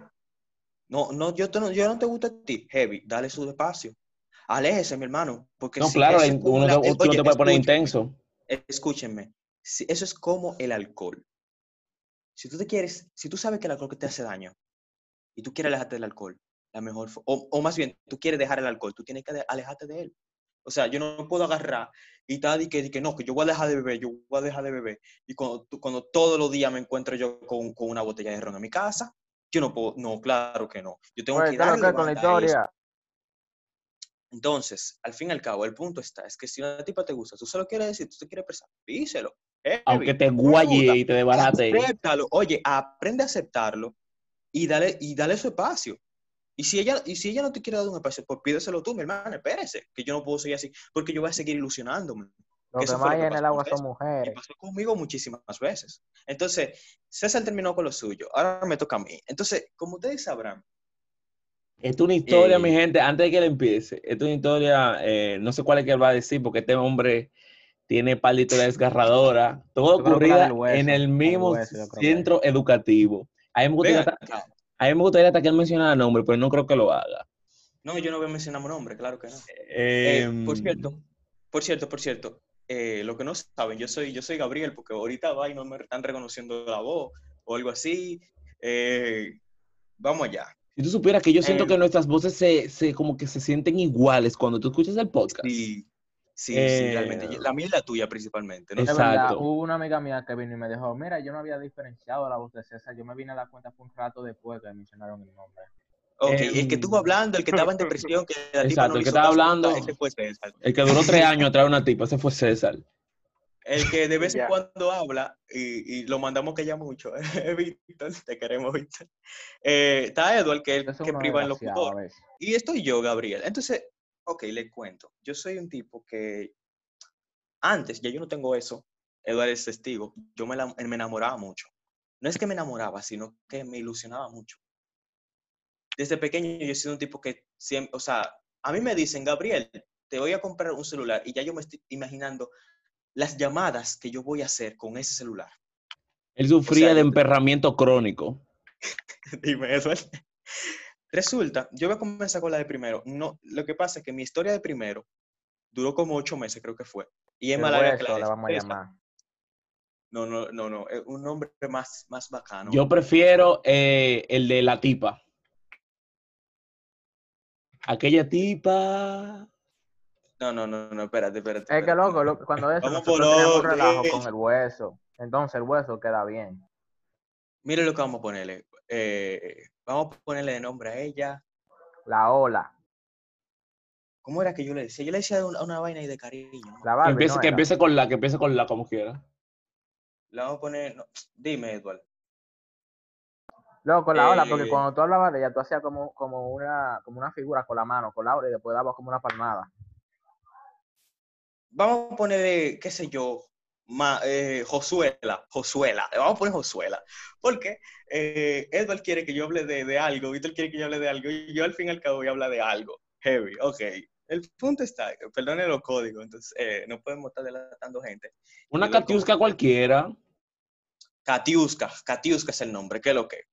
no, no, yo, te, no, yo no te gusto a ti, heavy, dale su espacio. Aléjese, mi hermano, porque No, si claro, es uno, la- te- oye, puedes poner intenso. escúchenme, si- eso es como el alcohol. Si tú te quieres, si tú sabes que el alcohol te hace daño y tú quieres alejarte del alcohol, la mejor, o, o más bien, tú quieres dejar el alcohol, tú tienes que alejarte de él. O sea, yo no puedo agarrar y tal y que, y que no, que yo voy a dejar de beber, yo voy a dejar de beber. Y cuando, cuando todos los días me encuentro yo con, con una botella de ron en mi casa, yo no puedo, no, claro que no. Yo tengo Oye, que ¿qué es lo darle que es con la historia? Entonces, al fin y al cabo, el punto está, es que si una tipa te gusta, tú se lo quieres decir, tú te quieres expresar, díselo. Aunque te guaye y te desbarate. acéptalo. Oye, aprende a aceptarlo y dale, y dale su espacio. Y si, ella, y si ella no te quiere dar un espacio, pues pídeselo tú, mi hermana, espérese, que yo no puedo seguir así, porque yo voy a seguir ilusionándome. Lo que más en el agua son César. Y mujeres. pasó conmigo muchísimas veces. Entonces, César terminó con lo suyo, ahora me toca a mí. Entonces, como ustedes sabrán, Esta es una historia, Eh, mi gente, antes de que él empiece. Esta es una historia, eh, no sé cuál es que él va a decir, porque este hombre tiene par de historias desgarradoras, todo hueso, en el mismo hueso, centro educativo. A mí, me gustaría, a mí me gustaría hasta que él mencionara nombre, pero no creo que lo haga. No, yo no voy a mencionar mi nombre, claro que no. Eh, Em, por cierto, por cierto, por cierto, eh, lo que no saben, yo soy, yo soy Gabriel, porque ahorita va y no me están reconociendo la voz o algo así. Eh, vamos allá. si tú supieras que yo siento que nuestras voces se, se- como que se sienten iguales cuando tú escuchas el podcast. Sí, sí, Eh, sí, realmente. La mía y la tuya principalmente. ¿no? Verdad, Exacto. hubo una amiga mía que vino y me dijo, mira, yo no había diferenciado la voz de César, yo me vine a dar cuenta fue un rato después que mencionaron el nombre. Ok, el que estuvo hablando, el que estaba en depresión, que la tipa Exacto, no el que estaba hablando- ese fue César. El que duró tres años atrás de una tipa, ese fue César. El que de vez en cuando habla y, y lo mandamos que ya mucho. Víctor, te queremos, Víctor. Eh, está Edward, que es el que priva en a veces. Y estoy yo, Gabriel. Entonces, ok, le cuento. Yo soy un tipo que antes, ya yo no tengo eso, Edward es testigo, yo me, la- me enamoraba mucho. No es que me enamoraba, sino que me ilusionaba mucho. Desde pequeño yo he sido un tipo que siempre, o sea, a mí me dicen, Gabriel, te voy a comprar un celular y ya yo me estoy imaginando las llamadas que yo voy a hacer con ese celular. Él sufría sea, de emperramiento crónico. Dime eso. Resulta, yo voy a comenzar con la de primero. No, lo que pasa es que mi historia de primero duró como ocho meses, creo que fue. Y es más larga que hueso la de le vamos a llamar. No, no, no, no. Es un nombre más, más bacano. Yo prefiero eh, el de la tipa. Aquella tipa. No, no, no, no, espérate, espérate. Es que loco, lo- cuando eso, Vamos por orden. relajo con el hueso. Entonces el hueso queda bien. Mire lo que vamos a ponerle. Eh, vamos a ponerle de nombre a ella. La ola. ¿Cómo era que yo le decía? Yo le decía una, una vaina y de cariño. La Que Barbie, empiece, ¿no que empiece con la, que empiece con la como quiera. Le vamos a poner. no, dime, Edward. Loco, la ola, porque Eh, cuando tú hablabas de ella, tú hacías como, como, una, como una figura con la mano, con la ola, y después dabas como una palmada. Vamos a ponerle, qué sé yo, ma- eh, Josuela, Josuela, le vamos a poner Josuela, porque eh, Edward quiere que yo hable de, de algo, Víctor quiere que yo hable de algo, y yo al fin y al cabo voy a hablar de algo, heavy, ok. El punto está, perdone los códigos, entonces eh, no podemos estar delatando gente. Una como- cualquiera. Katiuska, Katiuska es el nombre, ¿qué es lo que?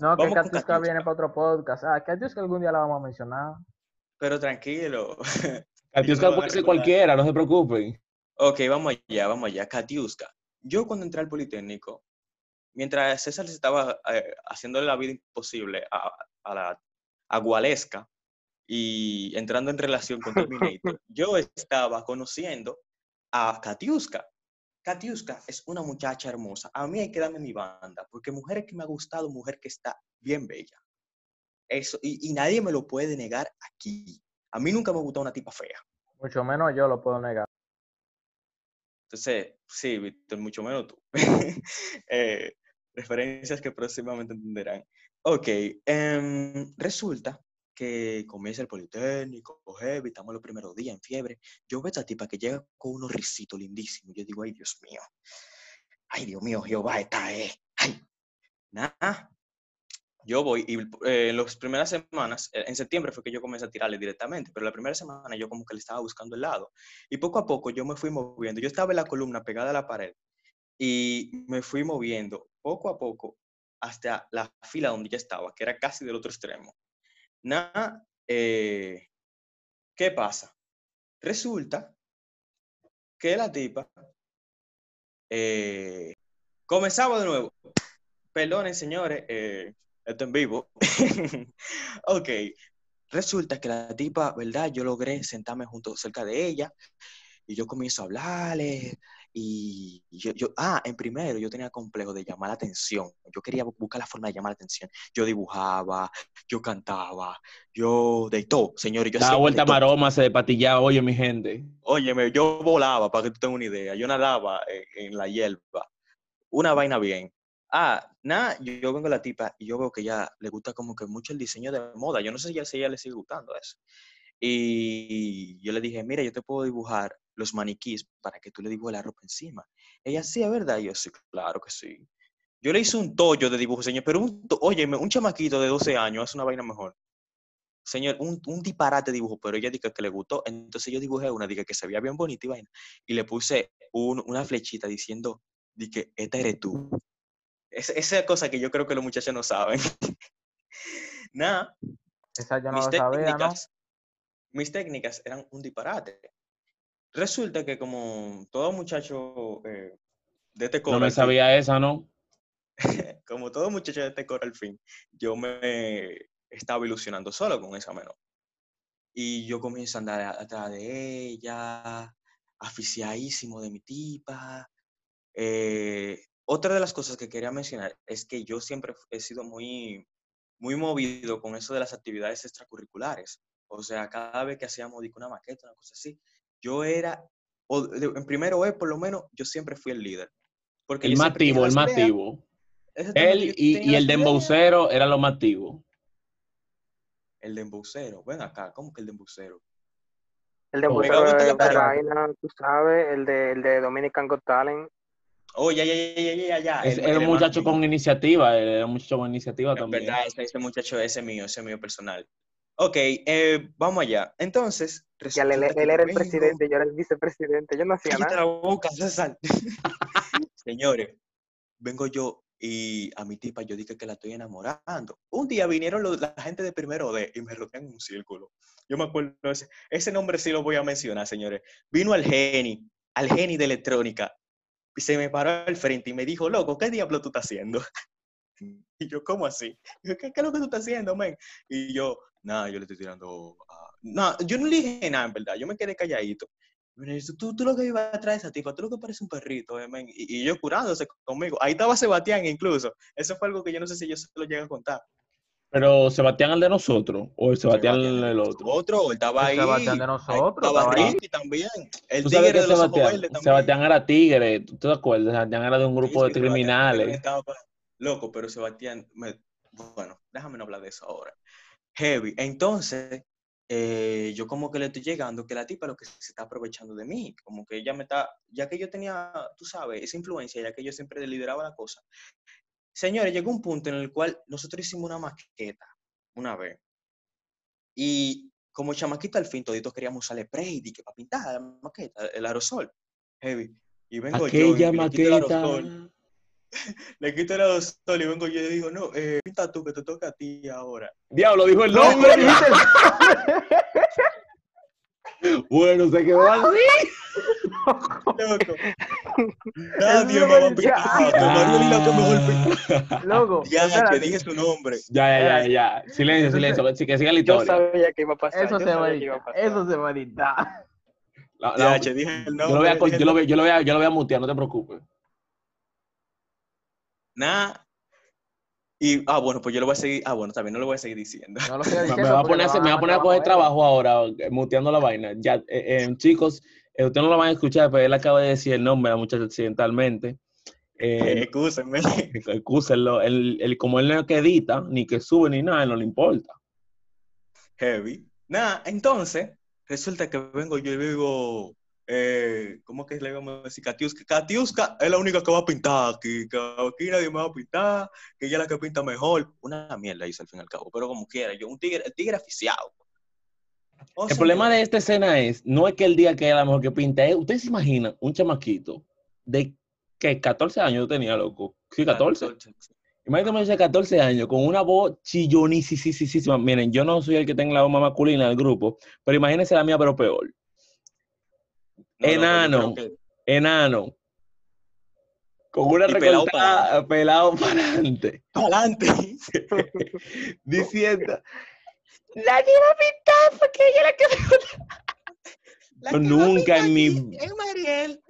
No, que Vamos Katiuska Katiuska. viene para otro podcast. Ah, Katiuska algún día la vamos a mencionar. Pero tranquilo. Katiuska puede ser cualquiera, no se preocupen. Ok, vamos allá, vamos allá. Katiuska. Yo cuando entré al Politécnico, mientras César se estaba eh, haciéndole la vida imposible a, a la a Gualesca y entrando en relación con Terminator, yo estaba conociendo a Katiuska. Katiuska es una muchacha hermosa. A mí hay que darme mi banda, porque mujer que me ha gustado, mujer que está bien bella. Eso, y, y nadie me lo puede negar aquí. A mí nunca me ha gustado una tipa fea. Mucho menos yo lo puedo negar. Entonces, sí, Víctor, mucho menos tú. Eh, referencias que próximamente entenderán. Ok, em, resulta que comienza el Politécnico, heavy, estamos los primeros días en fiebre. Yo veo a esta tipa que llega con unos risitos lindísimos. Yo digo, ay, Dios mío. Ay, Dios mío, Jehová está, eh. Ay, nada. Yo voy y eh, las primeras semanas, eh, en septiembre fue que yo comencé a tirarle directamente, pero la primera semana yo como que le estaba buscando el lado. Y poco a poco yo me fui moviendo. Yo estaba en la columna pegada a la pared y me fui moviendo poco a poco hasta la fila donde ya estaba, que era casi del otro extremo. Nada, eh, ¿qué pasa? Resulta que la tipa eh, comenzaba de nuevo. Perdonen, señores, eh, esto en vivo. ok, resulta que la tipa, ¿verdad? Yo logré sentarme junto cerca de ella y yo comienzo a hablarle y yo, yo, ah, en primero yo tenía complejo de llamar la atención. Yo quería bu- buscar la forma de llamar la atención. Yo dibujaba, yo cantaba, yo de todo, señores. Yo hacía vuelta maroma, se despatillaba, oye, mi gente. Óyeme, yo volaba, para que tú tengas una idea. Yo nadaba en, en la hierba. Una vaina bien. Ah, nada, yo, vengo a la tipa y yo veo que ella le gusta como que mucho el diseño de moda. Yo no sé si ella le sigue gustando eso. Y yo le dije, mira, yo te puedo dibujar los maniquís para que tú le dibujes la ropa encima. Ella, sí, es verdad. Y yo, sí, claro que sí. Yo le hice un tollo de dibujo, señor, pero un, óyeme, un chamaquito de 12 años hace una vaina mejor. Señor, un, un disparate dibujo, pero ella dijo que le gustó. Entonces yo dibujé una, dije que se veía bien bonita y vaina. Y le puse un- una flechita diciendo, dije, esta eres tú. Es- esa cosa que yo creo que los muchachos no saben. Nada, Esa yo no mis lo sabía, ¿no? técnicas, mis técnicas eran un disparate. Resulta que como todo muchacho eh, de este No coro me al fin- sabía esa, ¿no? como todo muchacho de este coro al fin, yo me estaba ilusionando solo con esa menor. Y yo comienzo a andar atrás de ella, aficiadísimo de mi tipa. Eh, otra de las cosas que quería mencionar es que yo siempre he sido muy, muy movido con eso de las actividades extracurriculares. O sea, cada vez que hacíamos digo, una maqueta, una cosa así, yo era, o en primero vez por lo menos, yo siempre fui el líder. Porque El activo, el exactamente, Él y, y el dembocero eran los más activos. El de embucero. Ven acá, ¿cómo que el de embucero? El de en de la pared. vaina, tú sabes, el de, el de Dominican Got Talent. Oh, ya, ya, ya, ya, ya, ya. Es, el- era el un muchacho mío. con iniciativa, era un muchacho con iniciativa En también. verdad, ese, ese muchacho, ese mío, ese mío personal. Ok, eh, vamos allá. Entonces, Y él, él- era el vengo- presidente, yo era el vicepresidente. Yo no hacía Cállate nada. la boca, César. Señores, vengo yo y a mi tipa yo dije que la estoy enamorando. Un día vinieron los- la gente de primero D y me rodean en un círculo. Yo me acuerdo ese, ese nombre sí lo voy a mencionar, señores. Vino al geni, al geni de electrónica, se me paró al frente y me dijo, loco, ¿qué diablo tú estás haciendo? Y yo, ¿cómo así? ¿Qué, qué es lo que tú estás haciendo, men? Y yo, nada, yo le estoy tirando. a-". No, yo no le dije nada, en verdad. Yo me quedé calladito. Me dice, tú, tú lo que ibas atrás de esa tipa, tú lo que pareces un perrito, eh. Y, y yo curándose conmigo. Ahí estaba Sebastián incluso. Eso fue algo que yo no sé si yo se lo llegué a contar. Pero Sebastián el de nosotros, o el Sebastián el, de el otro. Otro, él estaba ahí. Sebastián de Ahí nosotros, Estaba. Ricky también. El Tú sabes tigre que de los también. Sebastián era tigre, ¿tú te acuerdas? Sebastián era de un grupo Sí, de criminales. Loco, pero Sebastián, me- bueno, déjame no hablar de eso ahora. Heavy. Entonces, eh, yo como que le estoy llegando que la tipa lo que se está aprovechando de mí, como que ella me está, ya que yo tenía, tú sabes, esa influencia, ya que yo siempre lideraba la cosa. Señores, llegó un punto en el cual nosotros hicimos una maqueta una vez. Y como chamaquito al fin, toditos queríamos usarle spray, que para pintar la maqueta, el aerosol. Heavy. Y vengo yo y Aquella me quito el aerosol. maqueta. le quito el aerosol y vengo yo y digo, no, eh, pinta tú, que te toca a ti ahora. Diablo, dijo el No, nombre. Bueno, se quedó así. Loco. Nadie me va a ya. La que mejor pinta. Loco, Ya, que espérate. dije su nombre. Ya, ya, ya, ya. Silencio, Entonces- silencio. Sí, que siga la Yo historia. sabía que iba a pasar. Eso yo se va a que iba a pasar. Eso se va a editar. La- Ya, la- che, dije el yo lo voy nombre. a, yo lo voy- yo lo voy a, yo lo voy a mutear, no te preocupes. Nah. Y, ah, bueno, pues yo lo voy a seguir. Ah, bueno, también no lo voy a seguir diciendo. No lo sigas Me, diciendo me va a poner, a me va a poner a coger trabajo ahora, muteando la vaina. Ya, eh, eh, chicos, eh, ustedes no lo van a escuchar, pero él acaba de decir el nombre de la muchacha accidentalmente. Eh, Excúsenme. excúsenlo. Él, él- como él no es que edita, ni que sube, ni nada, no le importa. Heavy. Nada, entonces, resulta que vengo yo y digo, eh, ¿cómo que le vamos a decir? Katiuska. Katiuska es la única que va a pintar aquí, que aquí nadie me va a pintar, que ella es la que pinta mejor. Una mierda hizo al fin y al cabo, pero como quiera, yo, un tigre, el tigre aficiado. Oh, El problema de esta escena es, no es que el día que era la mejor que pinta, es, ustedes se imaginan un chamaquito de que 14 años yo tenía, loco. Sí, 14. Imagínate un muchacho de 14 años con una voz chillonísima. Miren, yo no soy el que tenga la voz más masculina del grupo, pero imagínense la mía, pero peor. No, no, enano. que- Enano. Con una recortada, pelado para adelante. Adelante. Diciendo, nadie va a pintar porque ella la que me gusta". Yo nunca en mi- Mariel.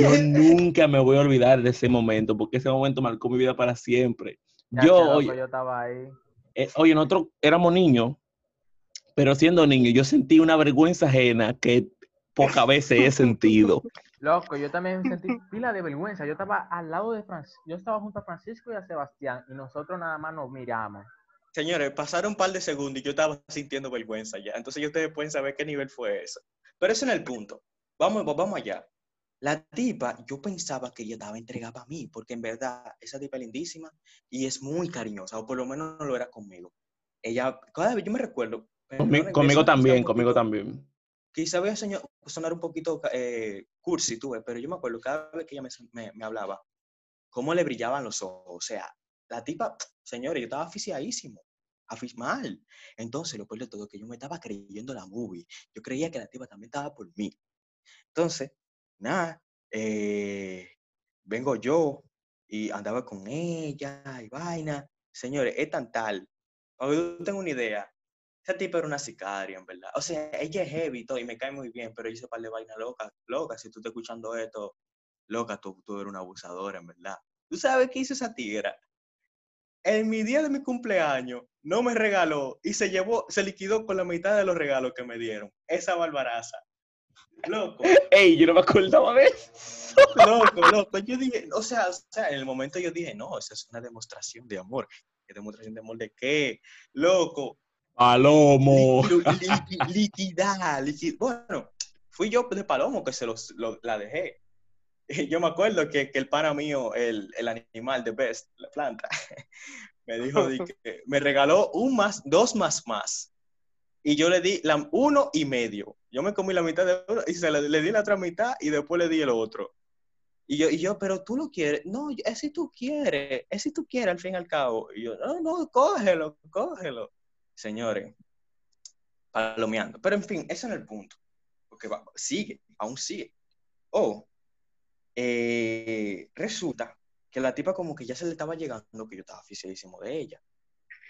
Yo nunca me voy a olvidar de ese momento, porque ese momento marcó mi vida para siempre. Ya, Yo, oye, yo estaba ahí. eh, oye, nosotros éramos niños, pero siendo niños, yo sentí una vergüenza ajena que pocas veces he sentido. Loco, yo también sentí pila de vergüenza. Yo estaba al lado de Francisco, yo estaba junto a Francisco y a Sebastián y nosotros nada más nos miramos. Señores, pasaron un par de segundos y yo estaba sintiendo vergüenza ya. Entonces ya ustedes pueden saber qué nivel fue eso. Pero ese no es el punto. Vamos, vamos allá. La tipa, yo pensaba que ella estaba entregada a mí, porque en verdad esa tipa es lindísima y es muy cariñosa, o por lo menos no lo era conmigo. Ella, cada vez yo me recuerdo. Conmigo también, conmigo poquito- también. Quizá voy a sonar un poquito eh, cursi, tuve, pero yo me acuerdo cada vez que ella me, me- me hablaba, cómo le brillaban los ojos. O sea, la tipa, señores, yo estaba aficiadísimo, afi- mal. Entonces, lo peor de todo que yo me estaba creyendo la movie. Yo creía que la tipa también estaba por mí. Entonces, nada, eh, vengo yo y andaba con ella y vaina. Señores, es tan tal. Para que yo tenga una idea, esa tipa era una sicaria, en verdad. O sea, ella es heavy todo, y me cae muy bien, pero ella hizo par de vaina loca. Loca, si tú estás escuchando esto, loca, tú, tú eres una abusadora, en verdad. ¿Tú sabes qué hizo esa tigra? En mi día de mi cumpleaños, no me regaló y se llevó, se liquidó con la mitad de los regalos que me dieron. Esa barbaraza. Loco, Ey, yo no me acordaba de eso. loco, loco. Yo dije, o sea, o sea, en el momento yo dije, no, esa es una demostración de amor. ¿Qué demostración de amor de qué? Loco, Palomo. Li- li- liquidar, liqui- Bueno, fui yo de palomo que se los, lo- la dejé. Yo me acuerdo que, que el pana mío, el, el animal de Best, la planta, me dijo que me regaló un más, dos más más. Y yo le di la, uno y medio. Yo me comí la mitad de uno y se le, le di la otra mitad y después le di el otro. Y yo, y yo, pero tú lo quieres. No, es si tú quieres, es si tú quieres al fin y al cabo. Y yo, no, no, cógelo, cógelo. Señores, palomeando. Pero en fin, ese no es el punto. Porque sigue, aún sigue. O eh, resulta que la tipa como que ya se le estaba llegando que yo estaba aficiadísimo de ella.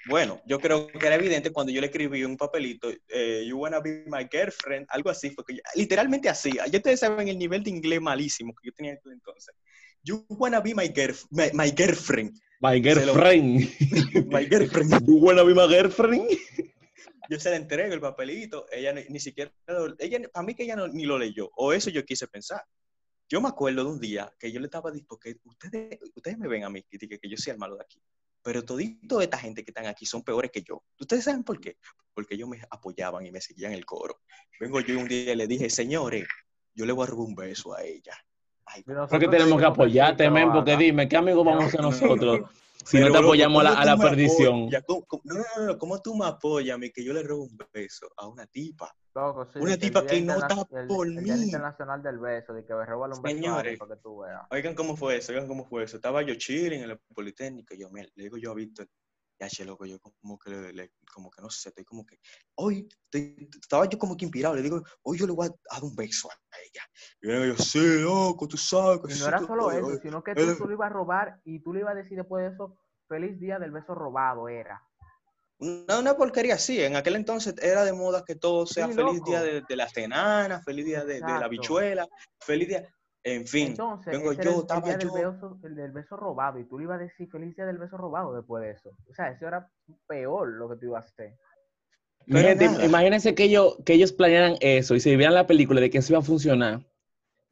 Bueno, yo creo que era evidente cuando yo le escribí un papelito, eh, you wanna be my girlfriend, algo así, fue que yo- literalmente así. Ya ustedes saben el nivel de inglés malísimo que yo tenía entonces. You wanna be my, my, my girlfriend, My Se lo- girlfriend. my girlfriend. You wanna be my girlfriend? yo se le entrego el papelito, ella ni, ni siquiera, lo- ella, a mí que ella no, ni lo leyó, o eso yo quise pensar. Yo me acuerdo de un día que yo le estaba diciendo, porque ustedes, ustedes me ven a mí, que, que, que yo soy el malo de aquí, pero todito esta gente que están aquí son peores que yo. ¿Ustedes saben por qué? Porque ellos me apoyaban y me seguían el coro. Vengo yo un día y le dije, señores, yo le voy a robar un beso a ella. Ay, tenemos que apoyarte, men, porque dime, ¿qué amigos vamos a ser no, no, nosotros? Si no te apoyamos a la, ¿cómo a tú la me perdición. apoyas? ¿Cómo- cómo- no, no, no, no, ¿cómo tú me apoyas a mí que yo le robo un beso a una tipa? Loco, sí, Una tipa que no está el- por el mí. Internacional del Beso, de que me roban un beso a Señores. Oigan cómo fue eso, oigan cómo fue eso. Estaba yo chilling en la Politécnica yo, mira, le digo yo a Víctor, ya che, loco, yo como que, le, le- como que no sé, estoy como que, hoy, estoy- estaba yo como que inspirado, le digo, hoy yo le voy a dar un beso a ella. Y yo, yo, sí, loco, tú sabes que Y sí, no era solo eso, oye". sino que tú, tú lo ibas a robar y tú le ibas a decir después de eso, feliz día del beso robado era. Una, una porquería así, en aquel entonces era de moda que todo sea Sí, feliz loco. día de, de las enanas, feliz día de, de la bichuela, feliz día, en fin, Entonces, vengo yo, el- el, estaba del yo, beso, el del beso robado y tú le ibas a decir feliz día del beso robado después de eso. O sea, eso era peor lo que tú ibas a hacer. Mi Pero gente, nada. imagínense que ellos, que ellos planearan eso y se vieran la película de que eso iba a funcionar.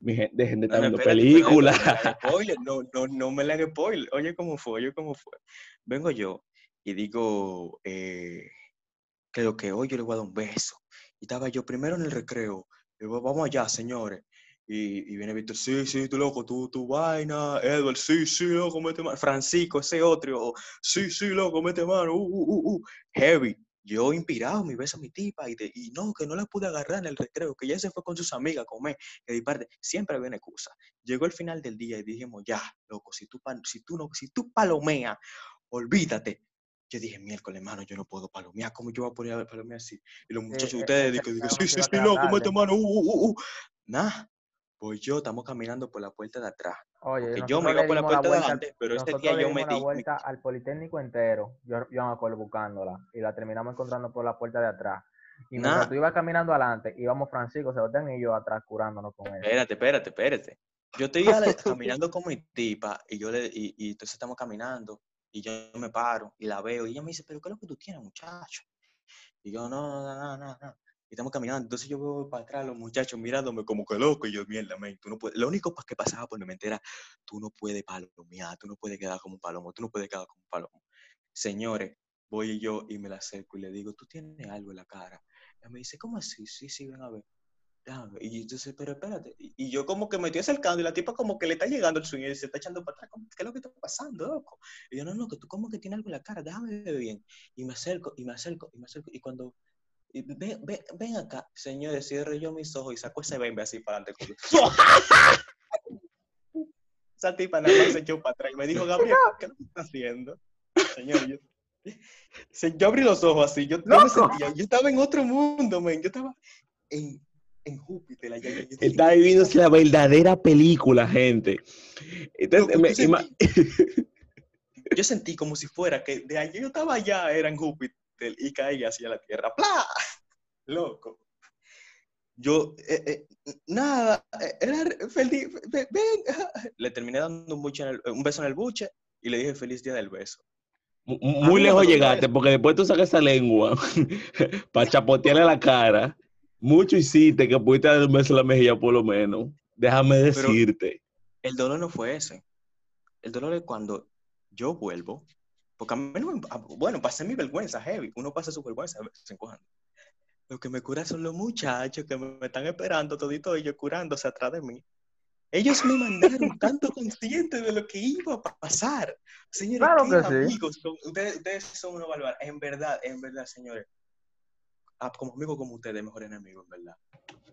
Mi gente, dejen de No, estar no, viendo espérate, películas. espérate, no me hagas spoiler, No, no, me hagas spoiler. Oye, ¿cómo fue? Oye, ¿cómo fue? Vengo yo y digo eh, que lo que hoy yo le voy a dar un beso. Y estaba yo primero en el recreo. Y digo, vamos allá, señores. Y, y viene Víctor, sí, sí, tú loco, tú, tu vaina. Edward, sí, sí, loco, mete mano. Francisco, ese otro, sí, sí, loco, mete mano. Uh, uh, uh, uh. Heavy. Yo inspirado, mi beso a mi tipa. Y, de- y no, que no la pude agarrar en el recreo, que ya se fue con sus amigas a comer. Que de parte, siempre había una excusa. Llegó el final del día y dijimos, ya, loco, si tú, si tú, no, si tú palomeas, olvídate. Yo dije, miércoles, hermano, yo no puedo palomear. ¿Cómo yo voy a poner a palomear así? Y los muchachos, e- ustedes, ese dicen, programa sí, sí, sí, loco, mete mano, uh, uh, uh, uh. Nah, pues yo estamos caminando por la puerta de atrás. Oye, Porque yo me iba por la dimos la puerta de adelante, pero este día yo me la di. me- vuelta al Politécnico entero. Yo, yo me acuerdo buscándola y la terminamos encontrando por la puerta de atrás. Y mientras Nah. tú ibas caminando adelante, íbamos Francisco, Sebastián y yo atrás curándonos con él. Espérate, espérate, espérate. Yo estoy a la- caminando con mi tipa y yo le, y, y entonces estamos caminando y yo me paro y la veo y ella me dice, pero ¿qué es lo que tú tienes, muchacho? Y yo, no, no, no, no, no. Y estamos caminando, entonces yo veo para atrás los muchachos mirándome como que loco y yo, mierda, man, no puedes. Lo único que pasaba por mi mente era, tú no puedes palomear, tú no puedes quedar como un palomo, tú no puedes quedar como un palomo. Señores, voy yo y me la acerco y le digo, tú tienes algo en la cara. Ella me dice, ¿cómo así? Sí, sí, ven a ver. Y entonces, pero espérate. Y, y yo como que me estoy acercando y la tipa como que le está llegando el sueño y se está echando para atrás. ¿Qué es lo que está pasando, loco? Y yo, no, no, que tú como que tienes algo en la cara, déjame ver bien. Y me acerco, y me acerco, y me acerco. Y cuando, y ven, ven, ven acá, señores, cierro yo mis ojos y saco ese bembe así para adelante. Esa tipa nada más se echó para atrás y me dijo, Gabriel, ¿qué estás haciendo? Señor, yo, yo abrí los ojos así, yo, yo me sentía, yo estaba en otro mundo, men, yo estaba en, en Júpiter. allá, yo dije, Está viviendo la verdadera película, gente. Entonces, me- yo sentí como si fuera que de allá yo estaba allá, era en Júpiter, y caía hacia la Tierra. ¡Pla! Loco. Yo, eh, eh, nada, eh, era feliz, ve- ven. Le terminé dando un, buche en el- un beso en el buche y le dije feliz día del beso. muy lejos llegaste, porque después tú sacas esa lengua para chapotearle la cara. Mucho hiciste que pudiste dar un beso en la mejilla, por lo menos. Déjame decirte. El dolor no fue ese. El dolor es cuando yo vuelvo, porque a mí no me- a- bueno, pasé mi vergüenza heavy, uno pasa su vergüenza de vez en cuando. Lo que me cura son los muchachos que me están esperando todito ellos curándose atrás de mí. Ellos me mandaron tanto consciente de lo que iba a pasar. Señores, Claro que sí. amigos. Ustedes, ustedes son unos bárbaros. En verdad, en verdad, señores. Ah, como amigos como ustedes, mejor enemigo, en verdad.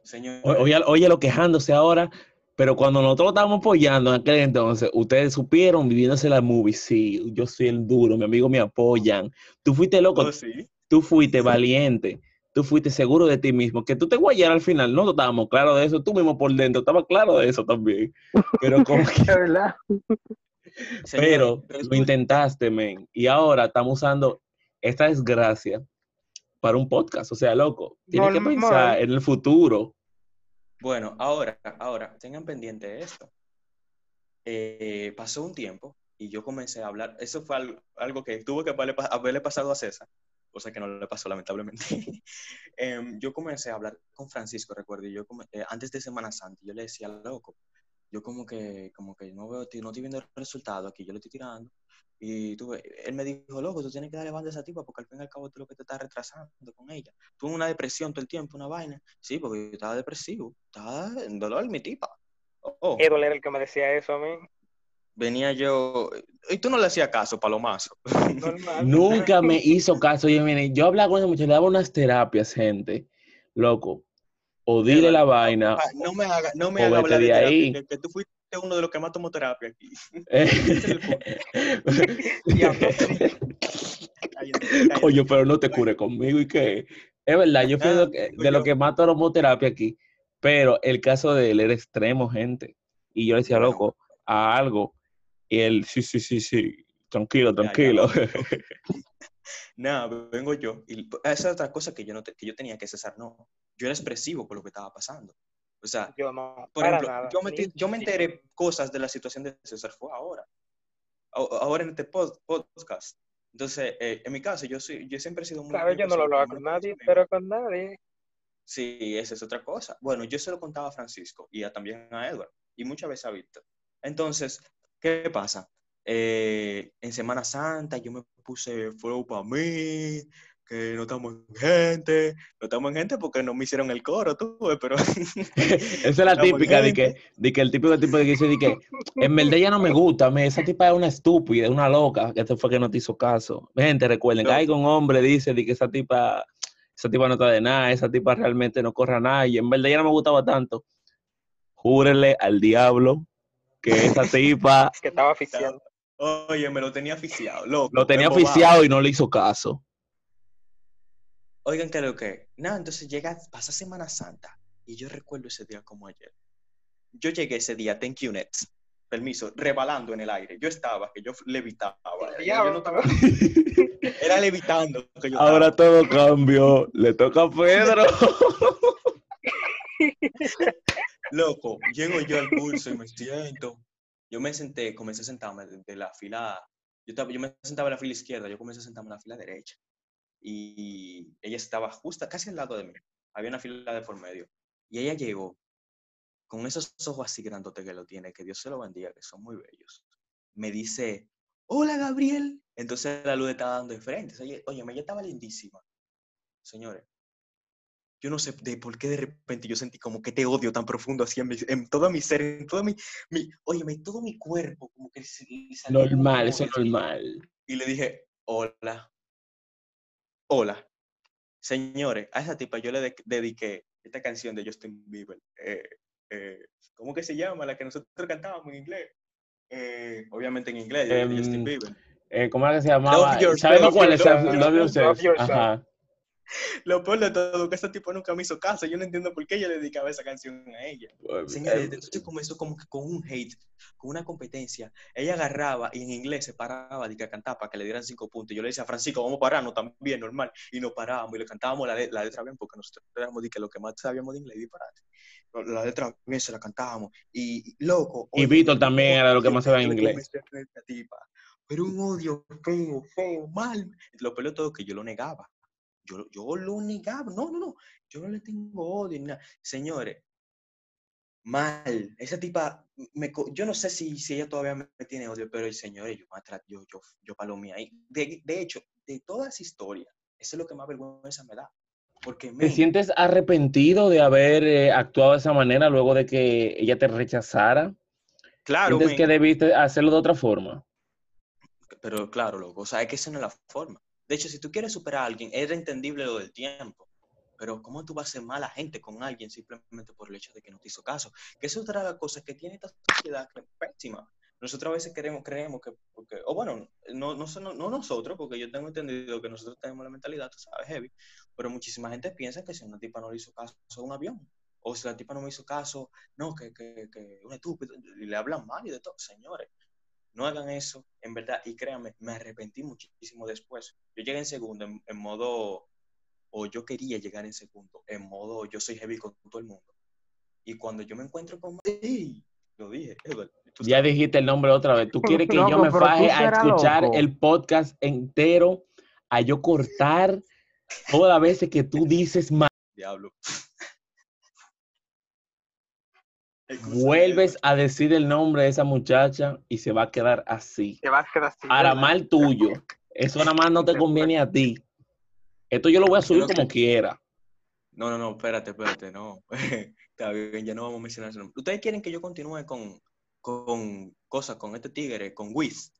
Señores, O- Oye, oye, lo quejándose ahora, pero cuando nosotros estábamos apoyando en aquel entonces, ustedes supieron viviéndose la movie. Sí, yo soy el duro, mi amigo me apoyan. Tú fuiste loco, oh, sí. tú fuiste valiente, tú fuiste seguro de ti mismo, que tú te guayara al final, nosotros estábamos claros de eso, tú mismo por dentro estabas claro de eso también. Pero como que, verdad. Pero lo intentaste, men, y ahora estamos usando esta desgracia para un podcast, o sea, loco, tienes que pensar en el futuro. Bueno, ahora, ahora, tengan pendiente esto. Eh, pasó un tiempo y yo comencé a hablar. Eso fue algo, que tuvo que haberle, pa- haberle pasado a César, cosa que no le pasó lamentablemente. Em, yo comencé a hablar con Francisco, recuerdo, yo eh, antes de Semana Santa, yo le decía, loco, yo como que, como que no veo, no estoy viendo el resultado aquí, yo le estoy tirando. Y tú, él me dijo, loco, tú tienes que darle banda a esa tipa porque al fin y al cabo tú lo que te estás retrasando con ella. En una depresión todo el tiempo, una vaina. Sí, porque yo estaba depresivo, estaba en dolor mi tipa. Oh, oh. Edward era el que me decía eso a mí. venía yo, y tú no le hacías caso, palomazo. Normal. Nunca me hizo caso. Oye, mire, yo hablaba con esa muchacha, le daba unas terapias, gente. Loco. O dile la vaina. Ah, No me haga, no me haga hablar de de terapia, ahí. que, que tú fuiste uno de los que más tomó terapia aquí. Coño, pero no te cure conmigo y que es verdad, yo fui de, lo que- de lo que más tomó terapia aquí, pero el caso de él era extremo, gente. Y yo le decía, loco, a algo. Y él, sí, sí, sí, sí, tranquilo, Ya, ya, tranquilo. Nada, vengo yo. Y esa es otra cosa que yo, no te- que yo tenía que cesar. No, yo era expresivo con lo que estaba pasando. O sea, Yo no, por ejemplo, nada. yo me, yo me enteré cosas de la situación de César fue ahora. Ahora en este pod- podcast. Entonces, eh, en mi caso, yo, soy, yo siempre he sido muy... Claro, yo no lo hablaba con nadie, pero con nadie. Sí, esa es otra cosa. Bueno, yo se lo contaba a Francisco y a- también a Edward y muchas veces a Víctor. Entonces, ¿qué pasa? Eh, en Semana Santa yo me puse flow para mí, que no estamos en gente, no estamos en gente porque no me hicieron el coro, tú, ves, pero Esa es la típica de que, de que el típico tipo de que dice de que en verdad ya no me gusta, me, esa tipa es una estúpida, una loca, que esto fue que no te hizo caso. Gente, recuerden, que No. hay un hombre dice de que esa tipa, esa tipa no está de nada, esa tipa realmente no corre a nada, y en verdad ya no me gustaba tanto. Júrele al diablo que esa tipa Que estaba asfixiado. oye, me lo tenía aficiado, loco. lo tenía oficiado y no le hizo caso. Oigan, ¿qué es lo que? Nada, entonces llega, pasa Semana Santa y yo recuerdo ese día como ayer. Yo llegué ese día, thank you, Nets. Permiso, rebalando en el aire. Yo estaba, que yo levitaba. Yo Diablo. no estaba- era levitando. Que yo Ahora estaba. todo cambió, le toca a Pedro. Loco, llego yo al curso y me siento. Yo me senté, comencé a sentarme de, de la fila. Yo, estaba, yo me sentaba en la fila izquierda, yo comencé a sentarme en la fila derecha. Y ella estaba justo, casi al lado de mí. Había una fila de por medio. Y ella llegó con esos ojos así grandotes que lo tiene, que Dios se lo bendiga, que son muy bellos. Me dice, hola Gabriel. Entonces la luz estaba dando de frente. Oye, oye, ella estaba lindísima. Señores, yo no sé de por qué de repente yo sentí como que te odio tan profundo así en, mi- en todo mi ser, en todo mi, mi óyeme, todo mi cuerpo, como que se- Normal, eso es normal. Y le dije, hola, hola. Señores, a esa tipa yo le de- dediqué esta canción de Justin Bieber. eh, eh, ¿Cómo que se llama? La que nosotros cantábamos en inglés. Eh, obviamente en inglés, Justin Em, Bieber. Eh, ¿Cómo era que se llamaba? Love yourself, ¿Sabemos cuál es? love Love yourself, yourself. love yourself. Ajá. Lo peor de todo, que ese tipo nunca me hizo caso. Yo no entiendo por qué yo le dedicaba esa canción a ella. Señores, Eh, entonces comenzó como que con un hate, con una competencia. Ella agarraba y en inglés se paraba de que a cantar para que le dieran cinco puntos. Yo le decía a Francisco, vamos a pararnos también, normal. Y nos parábamos y le cantábamos la, le- la letra bien, porque nosotros éramos de que lo que más sabíamos de inglés, disparate. La letra bien se la cantábamos. Y, y, loco. Y Víctor también era lo que más sabía le inglés. Pero un odio feo, feo, mal. Lo peor de todo que yo lo negaba. Yo, yo lo negaba. No, no, no. Yo no le tengo odio ni nada. Señores, mal. Esa tipa, me, yo no sé si, si ella todavía me, me tiene odio, pero señores, yo, maltra- yo, yo, yo palomé ahí. De, de hecho, de toda esa historia, eso es lo que más vergüenza me da. Porque ¿Te sientes arrepentido de haber eh, actuado de esa manera luego de que ella te rechazara? claro, ¿Sientes men, que debiste hacerlo de otra forma? pero claro, loco, o sea, es que esa no es la forma. De hecho, si tú quieres superar a alguien, era entendible lo del tiempo. Pero ¿cómo tú vas a ser mala gente con alguien simplemente por el hecho de que no te hizo caso? Que es otra de las cosas que tiene esta sociedad que es pésima. Nosotros a veces queremos, creemos que, porque, o bueno, no, no, no nosotros, porque yo tengo entendido que nosotros tenemos la mentalidad, tú sabes, heavy, pero muchísima gente piensa que si una tipa no le hizo caso a un avión, o si la tipa no me hizo caso, no, que, que, que un estúpido, y le hablan mal y de todo, señores. No hagan eso, en verdad, y créanme, me arrepentí muchísimo después. Yo llegué en segundo, en, en modo, o yo quería llegar en segundo, en modo, yo soy heavy con todo el mundo. Y cuando yo me encuentro con... ¡Ey! Lo dije, Edward, Ya dijiste el nombre otra vez. ¿Tú quieres que yo me faje a escuchar loco. el podcast entero, a yo cortar todas las veces que tú dices mal? Diablo. Vuelves a decir el nombre de esa muchacha y se va a quedar así. Te vas a quedar así. Para ¿verdad? mal tuyo. Eso nada más no te conviene a ti. Esto yo lo voy a subir como quiera. No, no, no, espérate, espérate, no. Está bien, ya no vamos a mencionar ese nombre. ¿Ustedes quieren que yo continúe con, con cosas, con este tigre, con Wiz.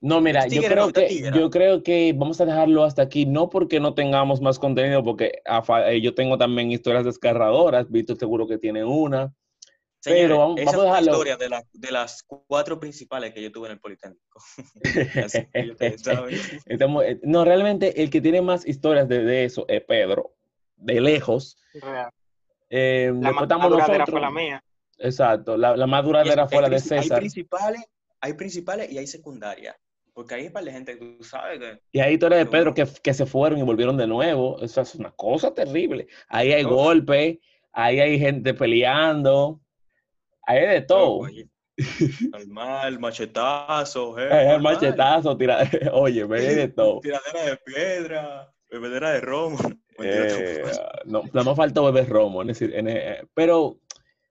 No, mira, Este yo no, creo que yo creo que vamos a dejarlo hasta aquí, no porque no tengamos más contenido, porque a fa- eh, yo tengo también historias desgarradoras, Víctor seguro que tiene una. Señores, Pero vamos- esa vamos a fue la dejarlo. historia de, la- de las cuatro principales que yo tuve en el Politécnico. Así que ustedes saben. Estamos- eh, no, realmente el que tiene más historias de, de eso es Pedro, de lejos. Real. Eh, La más duradera nosotros. fue la mía. Exacto, la, la más duradera fue la de princi- Hay César. principales, hay principales y hay secundarias. Porque hay un par de gente que tú sabes que. Y hay historias de Pedro que, que se fueron y volvieron de nuevo. Eso es una cosa terrible. Ahí hay golpes, ahí hay gente peleando, ahí hay de todo. oye, Normal, machetazo, eh, normal. machetazo, tira... oye, me hay de todo. Tiradera de piedra, bebedera de romo. Eh, no, nada más falta beber romo. en ese- en e- pero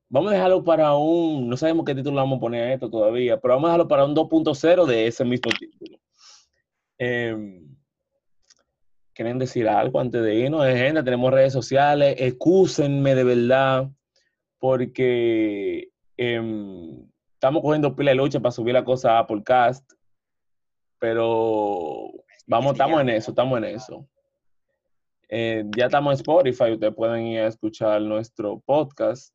vamos a dejarlo para un, no sabemos qué título vamos a poner a esto todavía, pero vamos a dejarlo para un 2.0 de ese mismo título. Em, ¿Quieren decir algo antes de irnos? Eh, Gente, tenemos redes sociales. Excúsenme de verdad, porque em, estamos cogiendo pila de lucha para subir la cosa a podcast, pero vamos, estamos en eso, estamos en eso. Eh, ya estamos en Spotify, ustedes pueden ir a escuchar nuestro podcast.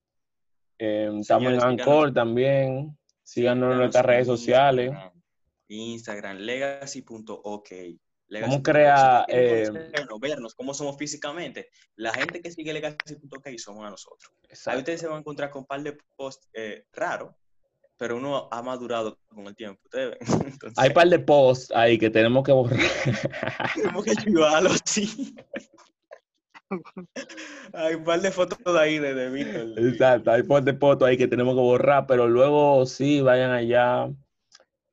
Eh, estamos en Anchor también. Síganos en nuestras redes sociales. Instagram, Instagram, legacy.ok. Vamos a crear, Si quieren eh, vernos cómo somos físicamente. La gente que sigue legacy.ok somos a nosotros. Ahí Exacto. ustedes se van a encontrar con un par de posts eh, raros, pero uno ha madurado con el tiempo. Ustedes ven. Entonces, Hay un par de posts ahí que tenemos que borrar. tenemos que ayudarlo, sí. Hay un par de fotos de ahí de, de Víctor. Exacto, hay un par de fotos ahí que tenemos que borrar, pero luego sí, vayan allá.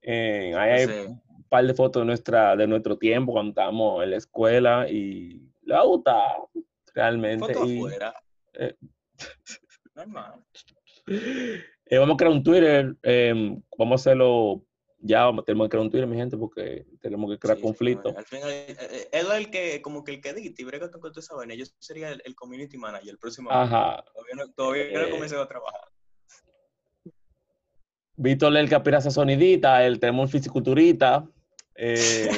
Eh, ahí hay par de fotos de, nuestra, de nuestro tiempo cuando estábamos en la escuela y le ha gustado realmente. y- afuera. eh. Normal. Eh, vamos a crear un Twitter, eh, vamos a hacerlo, ya vamos, tenemos que crear un Twitter, mi gente, porque tenemos que crear Sí, conflicto. señores. Al final, eh, él es el que, como que el que edita y brega con esa vaina. Yo sería el, el community manager el próximo año. Todavía no, todavía no he Eh. comenzado a trabajar. Víctor el que aspira a esa sonidita, el tenemos un fisiculturista. Eh,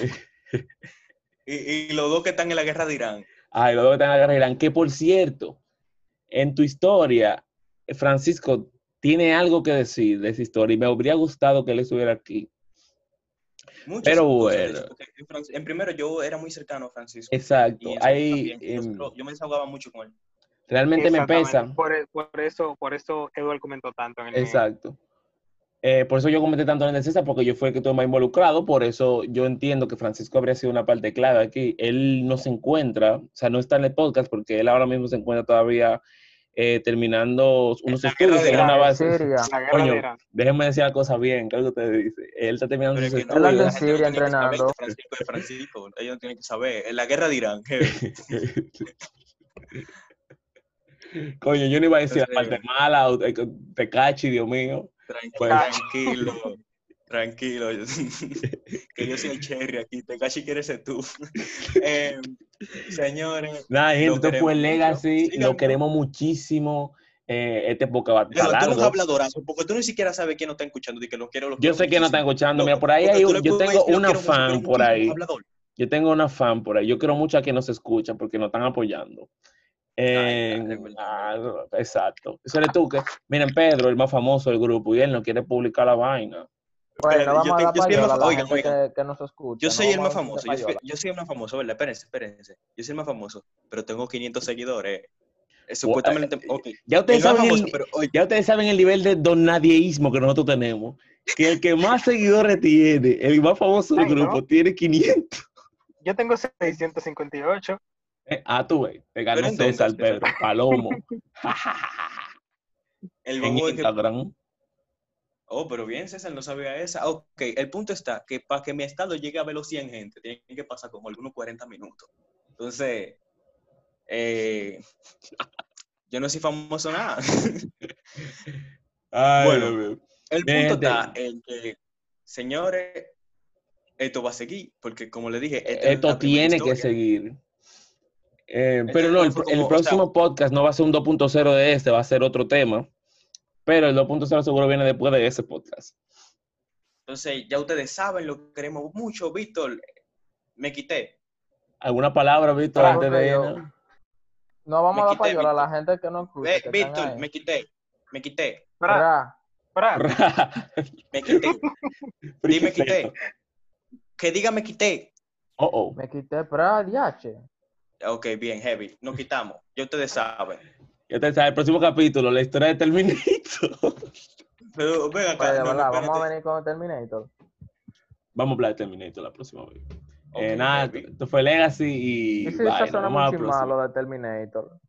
Y, y los dos que están en la guerra de Irán. ay, los dos que están en la guerra de Irán. Que por cierto, en tu historia, Francisco tiene algo que decir de esa historia y me habría gustado que él estuviera aquí. Muchas Pero bueno. en primero, yo era muy cercano a Francisco. Exacto. Ahí em, yo me desahogaba mucho con él. realmente me pesa. Por, e- por eso, por eso Eduardo comentó tanto en el. Exacto. Eh, por eso yo comenté tanto en el César, porque yo fui el que estuve más involucrado, por eso yo entiendo que Francisco habría sido una parte clave aquí. Él no se encuentra, o sea, no está en el podcast porque él ahora mismo se encuentra todavía eh, terminando unos la estudios en una base. La Coño. Déjenme decir la cosa bien, ¿qué es lo que usted dice? Él está terminando Pero es sus no, la en Siria entrenando. Francisco es Francisco. Ellos no tienen que saber. En la guerra de Irán. Coño, yo no iba a decir la Entonces- parte mala, o- te cachi, Dios mío. Tranquilo, tranquilo. Que yo soy el cherry aquí. Te casi quieres ser tú. Eh, señores. Nada, gente, esto fue Legacy, mucho. lo queremos muchísimo. Eh, este época va a tú habladorazo, porque tú ni siquiera sabes quién nos está escuchando. Que lo quiero, lo Yo sé que no está escuchando. Mira, por ahí hay yo puedes tengo una fan por ahí. hablador. Yo tengo una fan por ahí. Yo quiero mucho a quien nos escucha porque nos están apoyando. Eh, ah, exacto. Eso eres tú que, miren, Pedro, el más famoso del grupo, y él no quiere publicar la vaina. Bueno, yo yo soy el más- a la oigan, gente oigan. que, que nos escucha. Yo no soy el más famoso. Yo soy, yo soy el más famoso, ¿verdad? Espérense, espérense. Yo soy el más famoso, pero tengo 500 seguidores. Eh, eh, Supuestamente, ok. Ya ustedes, saben famoso, el, pero ya ustedes saben el nivel de donadieísmo que nosotros tenemos. Que el que más seguidores tiene, el más famoso del Ay, ¿no? grupo, tiene 500. Yo tengo 658. Eh, ah, tú ves, te ganó entonces, César, Pedro, Palomo. el en que Instagram. Oh, pero bien, César, no sabía esa. Ok, el punto está que para que mi estado llegue a ver los 100 gente, tiene que pasar como algunos 40 minutos. Entonces, eh, yo no soy famoso nada. Ay, Bueno. El punto está en que, señores, esto va a seguir, porque como le dije, Esto primera tiene que seguir. Eh, pero no, el, o próximo podcast no va a ser un 2.0 de este, va a ser otro tema. Pero el 2.0 seguro viene después de ese podcast. Entonces, ya ustedes saben, lo queremos mucho. Víctor, me quité. ¿Alguna palabra, Víctor, Claro antes de yo- irnos? No vamos Me a dar quité, payola a la gente que no escucha. Están Víctor, me quité. Me quité. Fra, fra, Me quité. Dime quité. Que diga me quité. Oh, oh. me quité pra, diache. Ok, bien, heavy. Nos quitamos. Ya ustedes saben. Ya te sabes, el próximo capítulo, la historia de Terminator. Pero ven acá. No, verdad, vamos a venir con Terminator. Vamos a hablar de Terminator la próxima vez. Eh, nada, esto fue Legacy y. Y si bye, eso la muy malo de Terminator.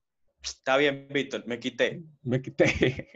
Está bien, Víctor, me quité. Me quité.